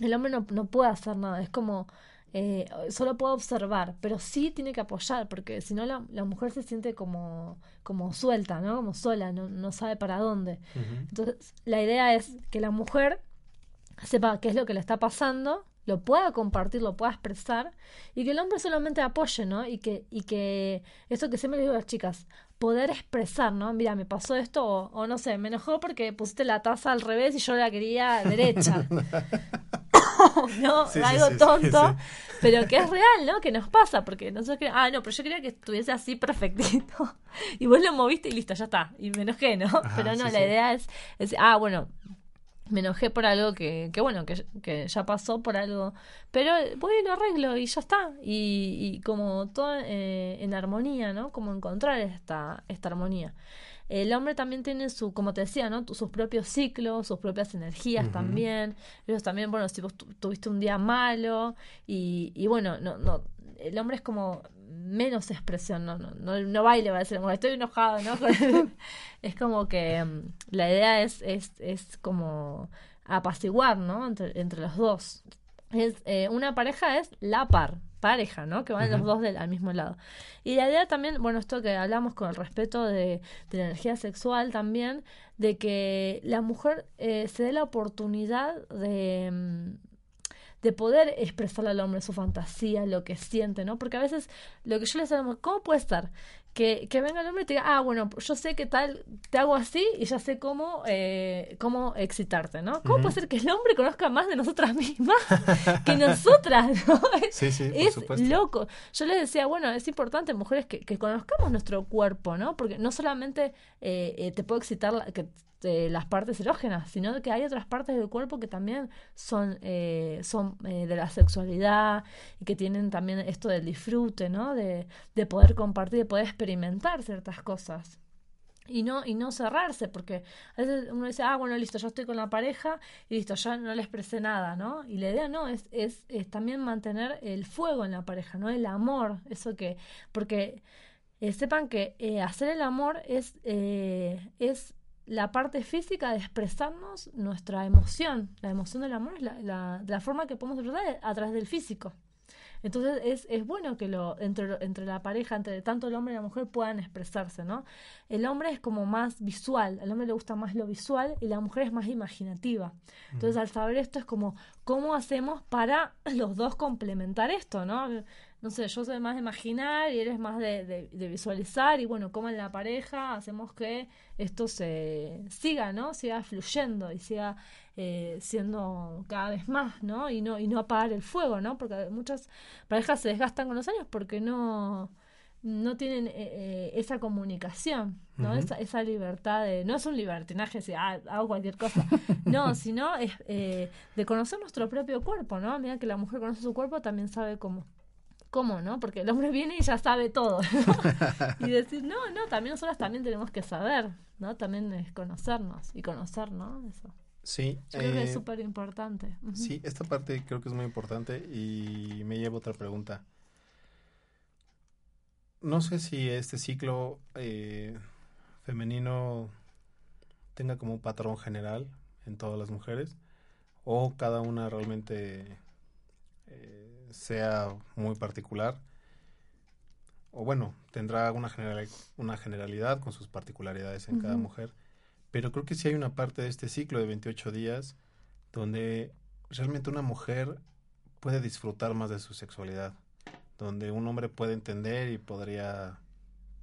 El hombre no, no puede hacer nada. Es como, eh, solo puede observar, pero sí tiene que apoyar, porque si no la, la, mujer se siente como, como suelta, ¿no? Como sola, no, no sabe para dónde. Entonces, la idea es que la mujer sepa qué es lo que le está pasando, lo pueda compartir, lo pueda expresar, y que el hombre solamente apoye, ¿no? Y que, y que eso que siempre le digo a las chicas, poder expresar, ¿no? Mira, me pasó esto, o, no sé, me enojó porque pusiste la taza al revés y yo la quería [LAUGHS] derecha. [LAUGHS] ¿no? Algo tonto, pero que es real, ¿no? Que nos pasa, porque nosotros queremos, ah, no, pero yo quería que estuviese así perfectito, [LAUGHS] y vos lo moviste y listo, ya está, y me enojé, ¿no? pero no, la idea es, es, ah, bueno, me enojé por algo que, que bueno, que, que, ya pasó por algo, pero voy lo arreglo y ya está. Y, y como todo eh, en armonía, ¿no? Como encontrar esta, esta armonía. El hombre también tiene su, como te decía, ¿no? Sus propios ciclos, sus propias energías también. Ellos también, bueno, si vos tuviste un día malo y, y bueno, no, no, el hombre es como menos expresión, no, no, no, no baile, va a decir, estoy enojado, ¿no? [LAUGHS] es como que um, la idea es, es, es como apaciguar, ¿no? Entre, entre los dos. Es, eh, una pareja es la par, pareja, ¿no? Que van los dos del, al mismo lado. Y la idea también, bueno, esto que hablamos con el respeto de, de la energía sexual también, de que la mujer eh, se dé la oportunidad de, mm, de poder expresarle al hombre su fantasía, lo que siente, ¿no? Porque a veces lo que yo les digo, ¿cómo puede estar? Que, que, venga el hombre y te diga, ah, bueno, yo sé que tal, te hago así y ya sé cómo, eh, cómo excitarte, ¿no? ¿Cómo puede ser que el hombre conozca más de nosotras mismas [LAUGHS] que nosotras, [LAUGHS] ¿no? Sí, sí, es supuesto. loco. Yo les decía, bueno, es importante, mujeres, que, que conozcamos nuestro cuerpo, ¿no? Porque no solamente eh, eh, te puedo excitar, que este, las partes erógenas, sino que hay otras partes del cuerpo que también son, eh, son eh, de la sexualidad y que tienen también esto del disfrute, ¿no? De, de poder compartir, de poder experimentar ciertas cosas. Y no y no cerrarse porque a veces uno dice ah bueno listo yo estoy con la pareja y listo ya no le expresé nada no y la idea no es, es, es también mantener el fuego en la pareja no el amor eso que porque eh, sepan que eh, hacer el amor es es la parte física de expresarnos nuestra emoción. La emoción del amor es la, la, la forma que podemos expresar a través del físico. Entonces es, es bueno que lo entre, entre la pareja, entre tanto el hombre y la mujer puedan expresarse, ¿no? El hombre es como más visual, al hombre le gusta más lo visual y la mujer es más imaginativa. Entonces al saber esto es como, ¿cómo hacemos para los dos complementar esto, ¿no? No sé, yo soy más de imaginar y eres más de, de, visualizar y bueno, como en la pareja hacemos que esto se siga, ¿no? Siga fluyendo y siga eh, siendo cada vez más, ¿no? Y no y no apagar el fuego, ¿no? Porque muchas parejas se desgastan con los años porque no no tienen eh, eh, esa comunicación, ¿no? esa, esa, libertad de... No es un libertinaje, si ah, hago cualquier cosa. [LAUGHS] No, sino es de conocer nuestro propio cuerpo, ¿no? Mira que la mujer conoce su cuerpo, también sabe cómo ¿Cómo, no? Porque el hombre viene y ya sabe todo. [LAUGHS] y decir, no, no, también nosotras también tenemos que saber, ¿no? También es conocernos y conocer, ¿no? Eso. Sí. Yo creo que es eh, súper importante. Sí, esta parte creo que es muy importante y me lleva otra pregunta. No sé si este ciclo eh, femenino tenga como un patrón general en todas las mujeres o cada una realmente eh, sea muy particular. O bueno, tendrá una, general, una generalidad con sus particularidades en cada mujer. Pero creo que sí hay una parte de este ciclo de 28 días donde realmente una mujer puede disfrutar más de su sexualidad. Donde un hombre puede entender y podría,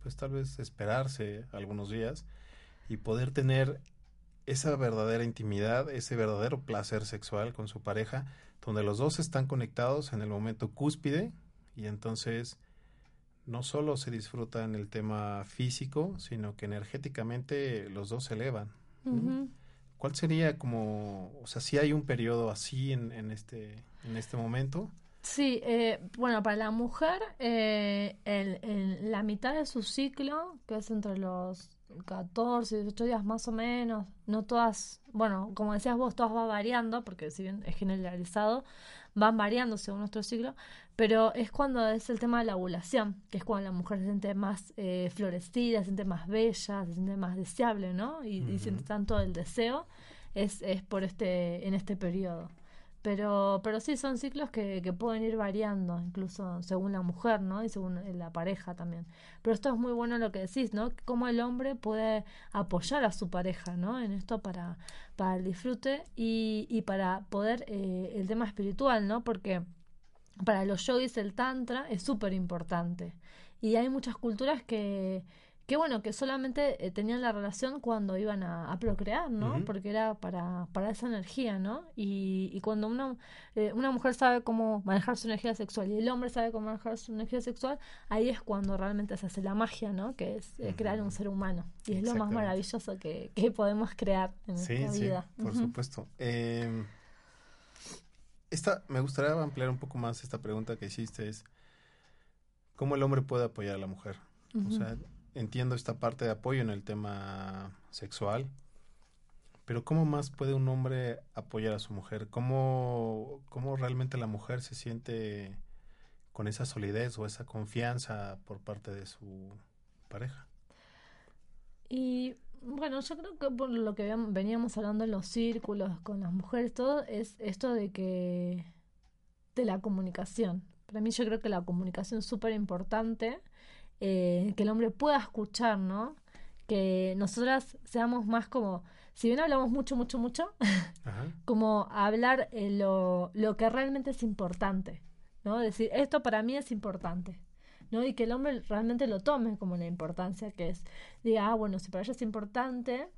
pues tal vez esperarse algunos días y poder tener esa verdadera intimidad, ese verdadero placer sexual con su pareja, donde los dos están conectados en el momento cúspide y entonces no solo se disfruta en el tema físico, sino que energéticamente los dos se elevan. ¿Cuál sería como, o sea, si hay un periodo así en, en, este, en este momento? Sí, eh, bueno, para la mujer, eh, en la mitad de su ciclo, que es entre los 14, 18 días más o menos, no todas, bueno, como decías vos, todas va variando, porque si bien es generalizado, van variando según nuestro ciclo, pero es cuando es el tema de la ovulación, que es cuando la mujer se siente más eh, florecida, se siente más bella, se siente más deseable, ¿no? Y, y siente tanto el deseo, es, es por este, en este periodo. Pero, pero sí, son ciclos que, que pueden ir variando, incluso según la mujer, ¿no? Y según la pareja también. Pero esto es muy bueno lo que decís, ¿no? Cómo el hombre puede apoyar a su pareja, ¿no? En esto para, para el disfrute y, y para poder eh, el tema espiritual, ¿no? Porque para los yogis el tantra es súper importante. Y hay muchas culturas que que bueno, que solamente eh, tenían la relación cuando iban a, procrear, ¿no? Porque era para, para esa energía, ¿no? Y, y cuando una, eh, una mujer sabe cómo manejar su energía sexual y el hombre sabe cómo manejar su energía sexual, ahí es cuando realmente se hace la magia, ¿no? Que es eh, crear un ser humano. Y es lo más maravilloso que, que podemos crear en sí, vida. Sí, por supuesto. Em, esta, me gustaría ampliar un poco más esta pregunta que hiciste, es ¿cómo el hombre puede apoyar a la mujer? O sea, entiendo esta parte de apoyo en el tema sexual, pero ¿cómo más puede un hombre apoyar a su mujer? ¿Cómo, cómo realmente la mujer se siente con esa solidez o esa confianza por parte de su pareja? Y bueno, yo creo que por lo que veníamos hablando en los círculos con las mujeres, todo es esto de que de la comunicación. Para mí yo creo que la comunicación es súper importante eh, que el hombre pueda escuchar, ¿no? Que nosotras seamos más como, si bien hablamos mucho, mucho, mucho, [LAUGHS] como hablar eh, lo, lo que realmente es importante, ¿no? Decir, esto para mí es importante. ¿no? Y que el hombre realmente lo tome como la importancia que es. Diga, ah, bueno, si para ella es importante,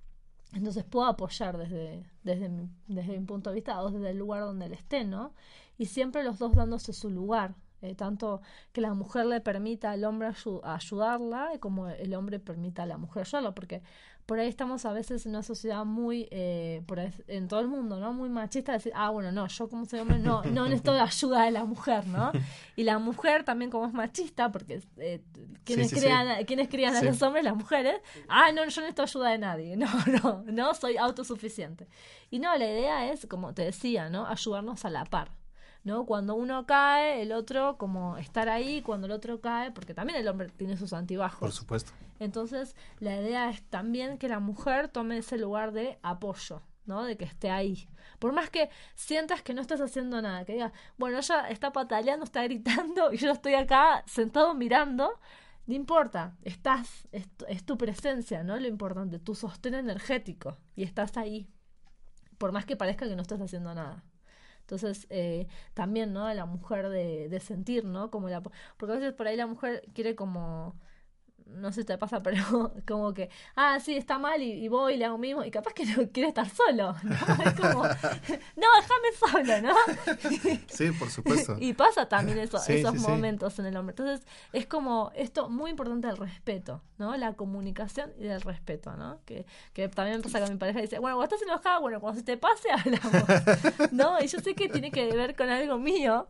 entonces puedo apoyar desde, desde, mi, desde mi punto de vista o desde el lugar donde él esté, ¿no? Y siempre los dos dándose su lugar, eh, tanto que la mujer le permita al hombre ayudarla como el hombre permita a la mujer ayudarlo, porque por ahí estamos a veces en una sociedad muy, eh, por en todo el mundo, ¿no? Muy machista, decir, ah, bueno, no, yo como soy hombre no, no necesito la ayuda de la mujer, ¿no? [LAUGHS] Y la mujer también como es machista, porque eh, quienes, crean, quienes crían a los hombres, las mujeres, ah, no, yo no necesito ayuda de nadie, [LAUGHS] no, no, no, soy autosuficiente. Y no, la idea es, como te decía, ¿no? Ayudarnos a la par. ¿No? Cuando uno cae, el otro como estar ahí, cuando el otro cae, porque también el hombre tiene sus antibajos. Por supuesto. Entonces, la idea es también que la mujer tome ese lugar de apoyo, ¿no? De que esté ahí. Por más que sientas que no estás haciendo nada, que digas, bueno, ella está pataleando, está gritando [LAUGHS] y yo estoy acá sentado mirando, no importa, estás, es, es tu presencia, ¿no? Lo importante, tu sostén energético y estás ahí. Por más que parezca que no estás haciendo nada. Entonces, eh, también, ¿no? La mujer de, de sentir, ¿no? Como la, porque a veces por ahí la mujer quiere como no sé si te pasa, [LAUGHS] pero como que, ah, sí, está mal y, voy y le hago mismo, y capaz que [LAUGHS] no quiere estar solo, ¿no? [LAUGHS] Es como, no, déjame solo, ¿no? Sí, por supuesto. y pasa también eso, esos momentos en el hombre. Entonces, es como esto muy importante el respeto, ¿no? La comunicación y el respeto, ¿no? Que, que también pasa con mi pareja, dice, bueno, cuando estás enojada, bueno, cuando se te pase, hablamos, ¿no? Y yo sé que tiene que ver con algo mío,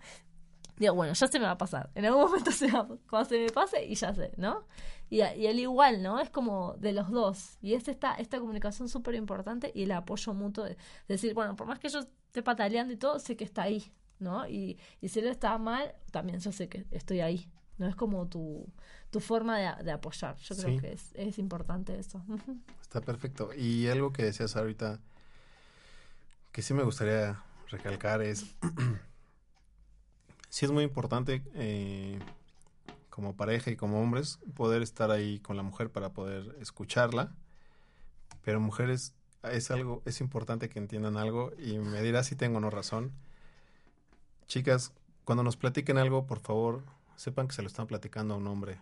digo, bueno, ya se me va a pasar. En algún momento se va, cuando se me pase y ya sé, ¿no? Y, y él igual, ¿no? Es como de los dos. Y es esta, esta comunicación súper importante y el apoyo mutuo de, decir, bueno, por más que yo esté pataleando y todo, sé que está ahí, ¿no? Y, y si él está mal, también yo sé que estoy ahí. ¿no? Es como tu, tu forma de, de apoyar. Yo creo que es, es importante eso. [LAUGHS] Está perfecto. Y algo que decías ahorita que sí me gustaría recalcar es [CLEARS THROAT] sí es muy importante eh, como pareja y como hombres poder estar ahí con la mujer para poder escucharla. Pero mujeres es algo, es importante que entiendan algo y me dirás si tengo o no razón. Chicas, cuando nos platiquen algo, por favor, sepan que se lo están platicando a un hombre.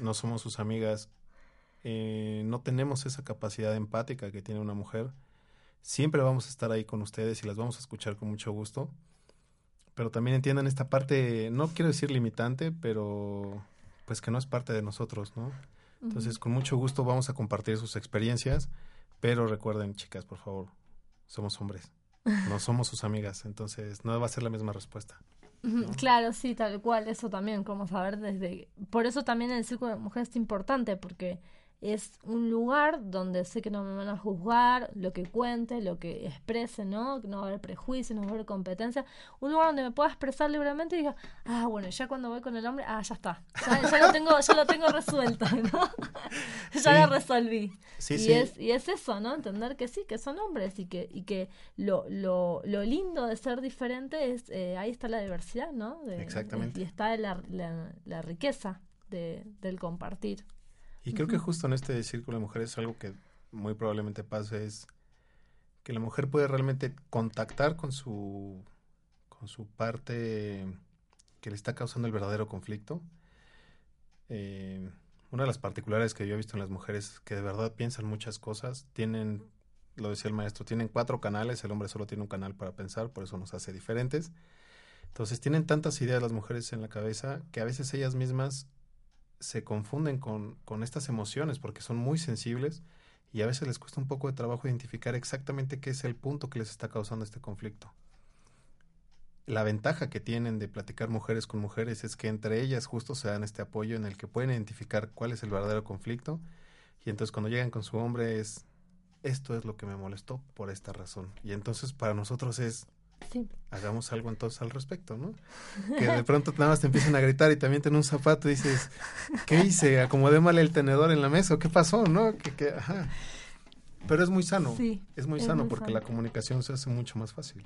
No somos sus amigas. Eh, no tenemos esa capacidad empática que tiene una mujer. Siempre vamos a estar ahí con ustedes y las vamos a escuchar con mucho gusto pero también entiendan esta parte, no quiero decir limitante, pero pues que no es parte de nosotros, ¿no? Entonces, con mucho gusto vamos a compartir sus experiencias, pero recuerden, chicas, por favor, somos hombres, [LAUGHS] no somos sus amigas, entonces no va a ser la misma respuesta. Claro, sí, tal cual, eso también, como saber desde... Por eso también el círculo de mujeres es importante, porque es un lugar donde sé que no me van a juzgar lo que cuente, lo que exprese, ¿no? Que no va a haber prejuicios, no va a haber competencia. Un lugar donde me pueda expresar libremente y diga, ah, bueno, ya cuando voy con el hombre, ah, ya está. Ya, lo, tengo, ya lo tengo resuelto, ¿no? [LAUGHS] ya lo resolví. y, Es, y es eso, ¿no? Entender que sí, que son hombres y que, y que lo, lo, lo lindo de ser diferente es, eh, ahí está la diversidad, ¿no? Exactamente. y está la, la, la riqueza de, del compartir. Y creo que justo en este círculo de mujeres algo que muy probablemente pase es que la mujer puede realmente contactar con su con su parte que le está causando el verdadero conflicto. Eh, una de las particulares que yo he visto en las mujeres que de verdad piensan muchas cosas, tienen, lo decía el maestro, tienen cuatro canales, el hombre solo tiene un canal para pensar, por eso nos hace diferentes. Entonces tienen tantas ideas las mujeres en la cabeza que a veces ellas mismas se confunden con, con estas emociones porque son muy sensibles y a veces les cuesta un poco de trabajo identificar exactamente qué es el punto que les está causando este conflicto. La ventaja que tienen de platicar mujeres con mujeres es que entre ellas justo se dan este apoyo en el que pueden identificar cuál es el verdadero conflicto y entonces cuando llegan con su hombre es esto es lo que me molestó por esta razón y entonces para nosotros es Hagamos algo entonces al respecto, ¿no? Que de pronto nada más te empiezan a gritar y también tiene un zapato y dices, ¿qué hice? ¿Acomodé mal el tenedor en la mesa? ¿Qué pasó? ¿No? Que, que, ajá. Pero es muy sano. Sí, es muy sano porque la comunicación se hace mucho más fácil.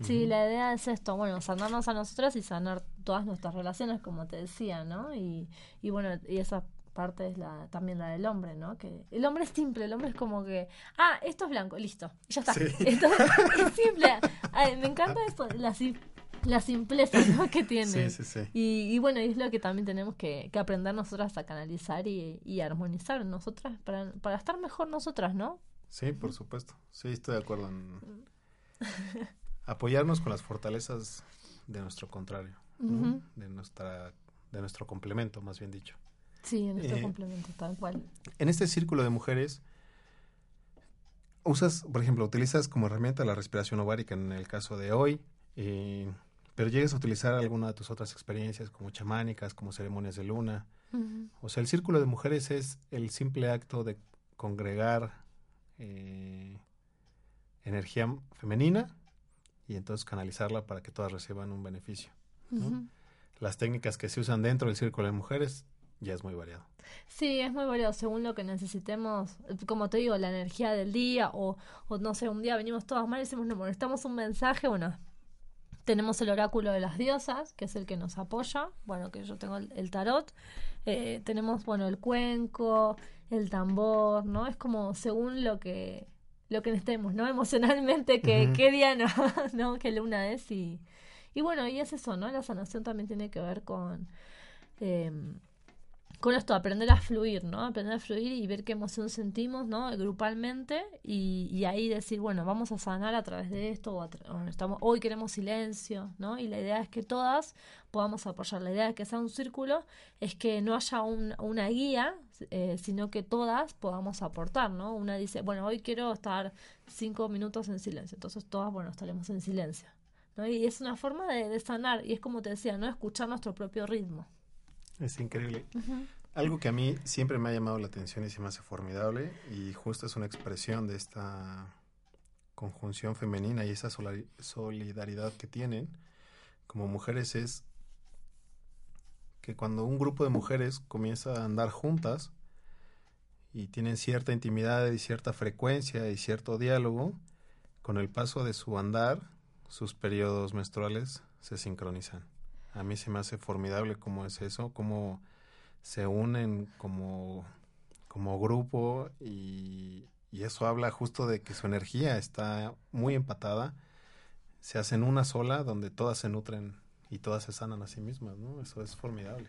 Sí, la idea es esto, bueno, sanarnos a nosotras y sanar todas nuestras relaciones, como te decía, ¿no? Y, y bueno, y esa parte es la, también la del hombre, ¿no? Que el hombre es simple, el hombre es como que, ah, esto es blanco, listo, ya está. [LAUGHS] Esto es simple. me encanta esto, la, la simpleza que tiene. Sí, sí, y, y, bueno, es lo que también tenemos que, que aprender nosotras a canalizar y, y armonizar nosotras para, para estar mejor nosotras, ¿no? Sí, por supuesto. Sí, estoy de acuerdo en apoyarnos con las fortalezas de nuestro contrario, de nuestra de nuestro complemento, más bien dicho. Sí, en este complemento, tal cual. En este círculo de mujeres, usas, por ejemplo, utilizas como herramienta la respiración ovárica en el caso de hoy, eh, pero llegas a utilizar alguna de tus otras experiencias como chamánicas, como ceremonias de luna. O sea, el círculo de mujeres es el simple acto de congregar eh, energía femenina y entonces canalizarla para que todas reciban un beneficio. Las técnicas que se usan dentro del círculo de mujeres ya es muy variado. Sí, es muy variado según lo que necesitemos. Como te digo, la energía del día o, o no sé, un día venimos todas mal y decimos, no, necesitamos un mensaje, bueno, tenemos el oráculo de las diosas, que es el que nos apoya, bueno, que yo tengo el, tarot, eh, tenemos, bueno, el cuenco, el tambor, ¿no? Es como según lo que lo que necesitemos, ¿no? [LAUGHS] Emocionalmente, que, qué día no, [LAUGHS] ¿no? Qué luna es y, y bueno, y es eso, ¿no? La sanación también tiene que ver con... Eh, con esto, aprender a fluir, ¿no? Aprender a fluir y ver qué emoción sentimos, ¿no? Grupalmente y, y ahí decir, bueno, vamos a sanar a través de esto o, estamos, hoy queremos silencio, ¿no? Y la idea es que todas podamos apoyar. La idea de que sea un círculo es que no haya un, una guía, eh, sino que todas podamos aportar, ¿no? Una dice, bueno, hoy quiero estar cinco minutos en silencio, entonces todas, bueno, estaremos en silencio. ¿no? Y es una forma de, de sanar y es como te decía, ¿no? Escuchar nuestro propio ritmo. Es increíble. Algo que a mí siempre me ha llamado la atención y se me hace formidable y justo es una expresión de esta conjunción femenina y esa solidaridad que tienen como mujeres es que cuando un grupo de mujeres comienza a andar juntas y tienen cierta intimidad y cierta frecuencia y cierto diálogo, con el paso de su andar, sus periodos menstruales se sincronizan. A mí se me hace formidable cómo es eso, cómo se unen como, como grupo y, eso habla justo de que su energía está muy empatada. Se hacen una sola donde todas se nutren y todas se sanan a sí mismas, ¿no? Eso es formidable.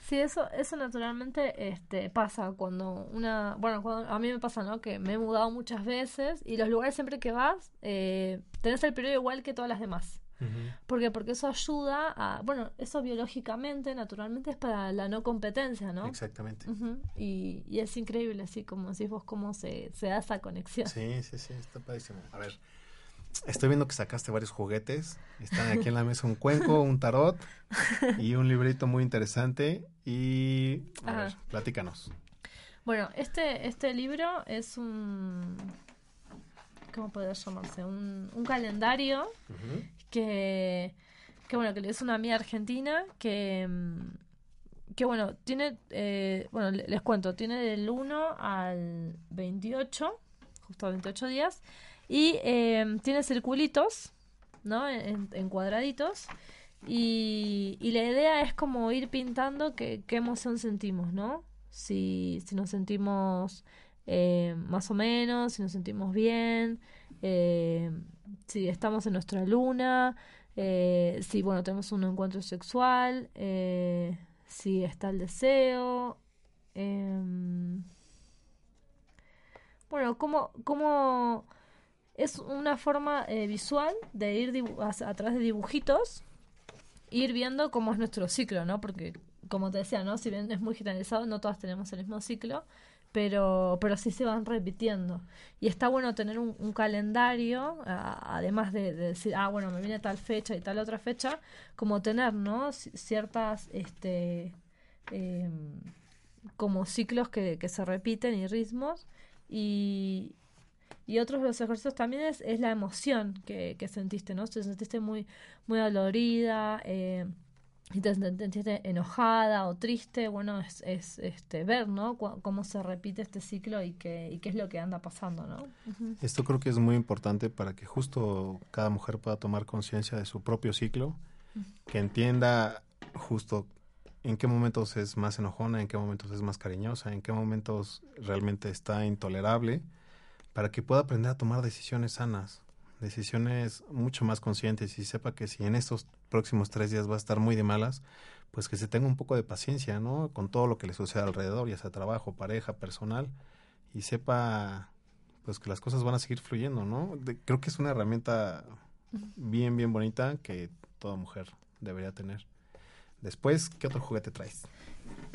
Sí, eso, eso naturalmente este, pasa cuando una, bueno, cuando, a mí me pasa, ¿no? Que me he mudado muchas veces y los lugares siempre que vas, eh, tenés el periodo igual que todas las demás. Porque Porque eso ayuda a, bueno, eso biológicamente, naturalmente es para la no competencia, ¿no? Exactamente. y, y, es increíble, así como decís vos, cómo se, se da esa conexión. Sí, sí, sí, está padrísimo. A ver, Estoy viendo que sacaste varios juguetes. Están aquí en la mesa un cuenco, un tarot y un librito muy interesante. Y a ver, platícanos. Bueno, este, este libro es un. ¿Cómo puede llamarse? Un, un calendario que, que, bueno, que es una amiga argentina que. Que bueno, tiene. Eh, bueno, les cuento, tiene del 1 al 28, justo 28 días. Y em, tiene circulitos, ¿no? En, cuadraditos. Y, y, la idea es como ir pintando qué, qué emoción sentimos, ¿no? Si, si nos sentimos eh, más o menos, si nos sentimos bien, eh, si estamos en nuestra luna, eh, si, bueno, tenemos un encuentro sexual, si está el deseo. Em, bueno, cómo, cómo es una forma eh, visual de ir a, través de dibujitos, ir viendo cómo es nuestro ciclo, ¿no? Porque, como te decía, ¿no? Si bien es muy generalizado, no todas tenemos el mismo ciclo, pero, pero sí se van repitiendo. Y está bueno tener un, calendario, además de, decir, ah, bueno, me viene tal fecha y tal otra fecha, como tener, ¿no? ciertas, este, em, como ciclos que, que se repiten y ritmos. Y, y otros de los ejercicios también es, es la emoción que, que, sentiste, ¿no? Te sentiste muy, muy dolorida, eh, y te sentiste enojada o triste, bueno, es, es este, ver, ¿no? cómo se repite este ciclo y qué, y qué es lo que anda pasando, ¿no? Esto creo que es muy importante para que justo cada mujer pueda tomar conciencia de su propio ciclo, que entienda justo en qué momentos es más enojona, en qué momentos es más cariñosa, en qué momentos realmente está intolerable para que pueda aprender a tomar decisiones sanas, decisiones mucho más conscientes y sepa que si en estos próximos tres días va a estar muy de malas, pues que se tenga un poco de paciencia, ¿no? Con todo lo que le sucede alrededor, ya sea trabajo, pareja, personal, y sepa pues que las cosas van a seguir fluyendo, ¿no? creo que es una herramienta bien, bien bonita que toda mujer debería tener. Después, ¿qué otro juguete traes?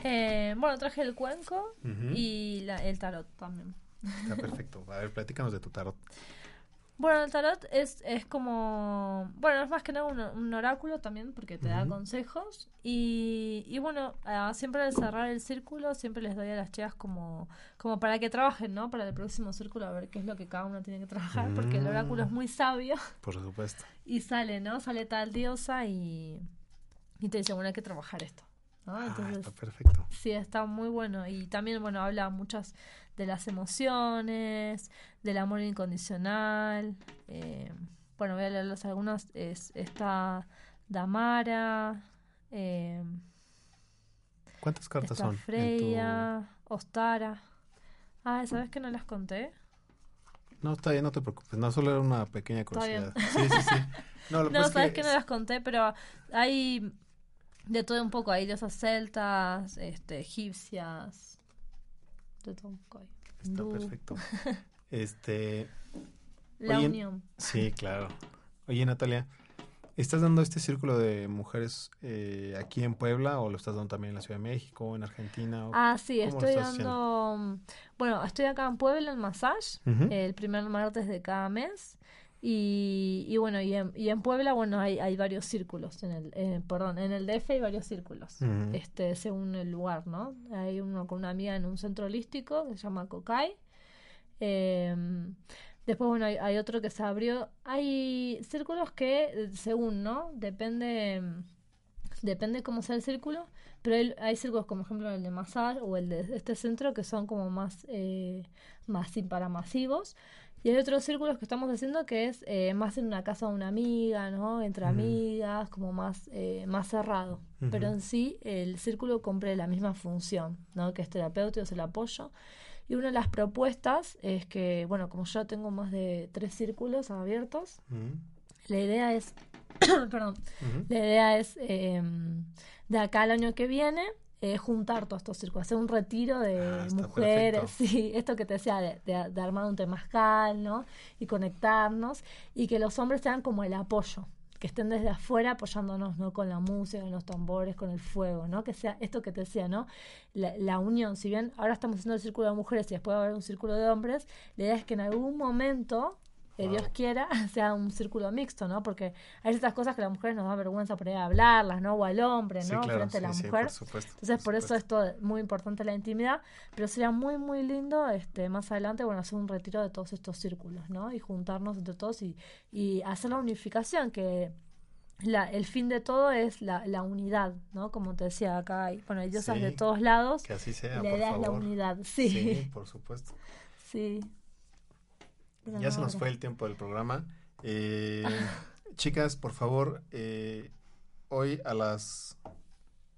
Eh, bueno, traje el cuenco y la, el tarot también. Está perfecto. A ver, platícanos de tu tarot. Bueno, el tarot es, es como, bueno, es más que nada un, oráculo también porque te da consejos y, y bueno, ah, siempre al cerrar el círculo siempre les doy a las chicas como, como para que trabajen, ¿no? Para el próximo círculo a ver qué es lo que cada uno tiene que trabajar porque el oráculo es muy sabio. Por supuesto. [LAUGHS] Y sale, ¿no? Sale tal diosa y, y te dice, bueno, hay que trabajar esto. Ah, está perfecto. Sí, está muy bueno. Y también, bueno, habla muchas de las emociones, del amor incondicional. Eh, bueno, voy a leerles algunas. Es, está Damara. Eh, ¿Cuántas cartas son? Freya, Ostara. Ah, ¿sabes que no las conté? No, está bien, no te preocupes. No, solo era una pequeña curiosidad. Sí, sí, sí. [LAUGHS] No, lo no sabes que, que no las conté, pero hay de todo un poco. Hay diosas celtas, este, egipcias, Está perfecto. [LAUGHS] Este. La unión. Sí, claro. Oye, Natalia, ¿estás dando este círculo de mujeres eh, aquí en Puebla o lo estás dando también en la Ciudad de México, en Argentina? ah, sí, estoy dando. Bueno, estoy acá en Puebla en Massage, el primer martes de cada mes. Y, y bueno, y en, y en Puebla, bueno, hay, hay varios círculos, en el, eh, perdón, en el DF hay varios círculos, este según el lugar, ¿no? Hay uno con una amiga en un centro holístico que se llama Cocay. Em, después, bueno, hay, otro que se abrió. Hay círculos que, según, ¿no? Depende, depende cómo sea el círculo, pero hay, hay círculos como, ejemplo, el de Masar o el de este centro que son como más, eh, más para masivos y hay otros círculos que estamos haciendo que es eh, más en una casa de una amiga, ¿no? Entre amigas, como más, eh, más cerrado. Pero en sí el círculo cumple la misma función, ¿no? Que es terapéutico, es el apoyo. Y una de las propuestas es que, bueno, como yo tengo más de tres círculos abiertos, La idea es, [COUGHS] perdón, la idea es em, de acá al año que viene eh, juntar todos estos círculos, hacer un retiro de Ah, mujeres, [LAUGHS] sí, esto que te decía, de, de- de armar un temazcal, ¿no? Y conectarnos, y que los hombres sean como el apoyo, que estén desde afuera apoyándonos, ¿no? Con la música, con los tambores, con el fuego, ¿no? Que sea esto que te decía, ¿no? La, la unión, si bien ahora estamos haciendo el círculo de mujeres y después va a haber un círculo de hombres, la idea es que en algún momento que Dios quiera, [LAUGHS] sea un círculo mixto, ¿no? Porque hay ciertas cosas que a las mujeres nos da vergüenza por ahí hablarlas, ¿no? O al hombre, Sí, ¿no? claro, Frente a la sí, sí, mujer. por supuesto, Entonces, por por eso esto es muy importante la intimidad, pero sería muy, muy lindo este más adelante, bueno, hacer un retiro de todos estos círculos, ¿no? Y juntarnos entre todos y, y hacer la unificación, que la, el fin de todo es la, la unidad, ¿no? Como te decía acá, hay, bueno, hay diosas Sí, de todos lados. Que así sea, la por idea es la unidad, [LAUGHS] sí. Sí, por supuesto. Sí. Ya se nos fue el tiempo del programa. Eh, [LAUGHS] chicas, por favor, eh, hoy a las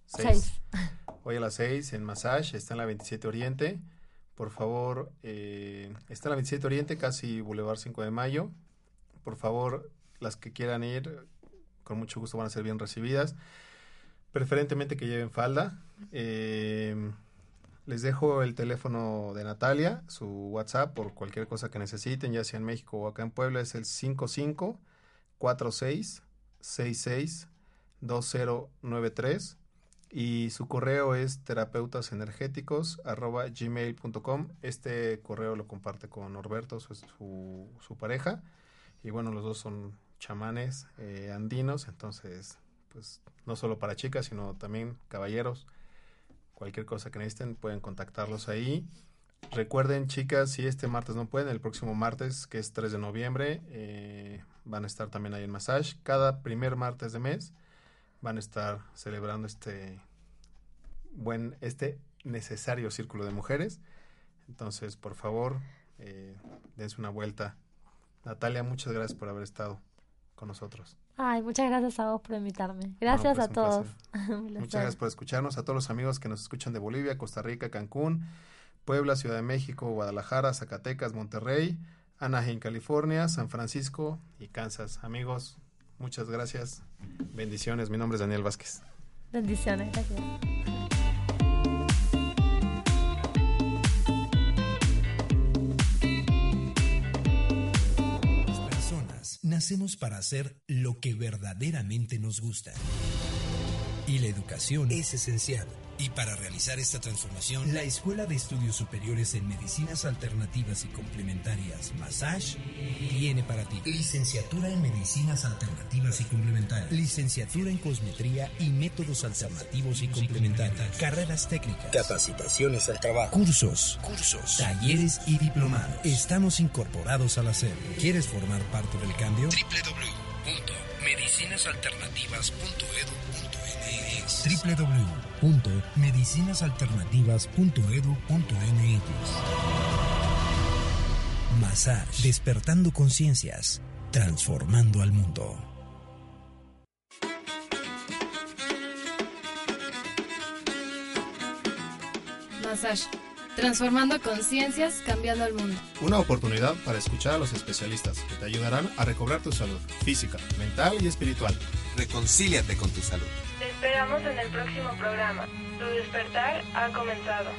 seis, Seis. [LAUGHS] Hoy a las 6 en Massage, está en la 27 Oriente. Por favor, eh, está en la 27 Oriente, casi Boulevard 5 de Mayo. Por favor, las que quieran ir, con mucho gusto van a ser bien recibidas. Preferentemente que lleven falda. Eh, les dejo el teléfono de Natalia, su WhatsApp, por cualquier cosa que necesiten, ya sea en México o acá en Puebla, es el 55 46 66 2093 y su correo es terapeutasenergéticos arroba gmail.com. Este correo lo comparte con Norberto, su pareja. Y bueno, los dos son chamanes eh, andinos, entonces, pues no solo para chicas, sino también caballeros. Cualquier cosa que necesiten pueden contactarlos ahí. Recuerden, chicas, si este martes no pueden, el próximo martes, que es 3 de noviembre, eh, van a estar también ahí en Massage. Cada primer martes de mes van a estar celebrando este buen, este necesario círculo de mujeres. Entonces, por favor, eh, dense una vuelta. Natalia, muchas gracias por haber estado con nosotros. Ay, muchas gracias a vos por invitarme. Gracias pues, a todos. [LAUGHS] Muchas gracias por escucharnos. A todos los amigos que nos escuchan de Bolivia, Costa Rica, Cancún, Puebla, Ciudad de México, Guadalajara, Zacatecas, Monterrey, Anaheim, California, San Francisco y Kansas. Amigos, muchas gracias. Bendiciones. Mi nombre es Daniel Vázquez. Bendiciones, gracias. Nacemos para hacer lo que verdaderamente nos gusta. Y la educación es esencial. Y para realizar esta transformación, la Escuela de Estudios Superiores en Medicinas Alternativas y Complementarias, Massage, tiene para ti licenciatura en Medicinas Alternativas y Complementarias, licenciatura en Cosmetría y Métodos Alternativos y Complementarios, carreras técnicas, capacitaciones al trabajo, cursos, cursos, talleres y diplomados. Estamos incorporados a la. ¿Quieres formar parte del cambio? www.medicinasalternativas.edu.mx www.medicinasalternativas.edu.mx Massage, despertando conciencias, transformando al mundo. Massage. Transformando conciencias, cambiando el mundo. Una oportunidad para escuchar a los especialistas que te ayudarán a recobrar tu salud física, mental y espiritual. Reconcíliate con tu salud. Te esperamos en el próximo programa. Tu despertar ha comenzado.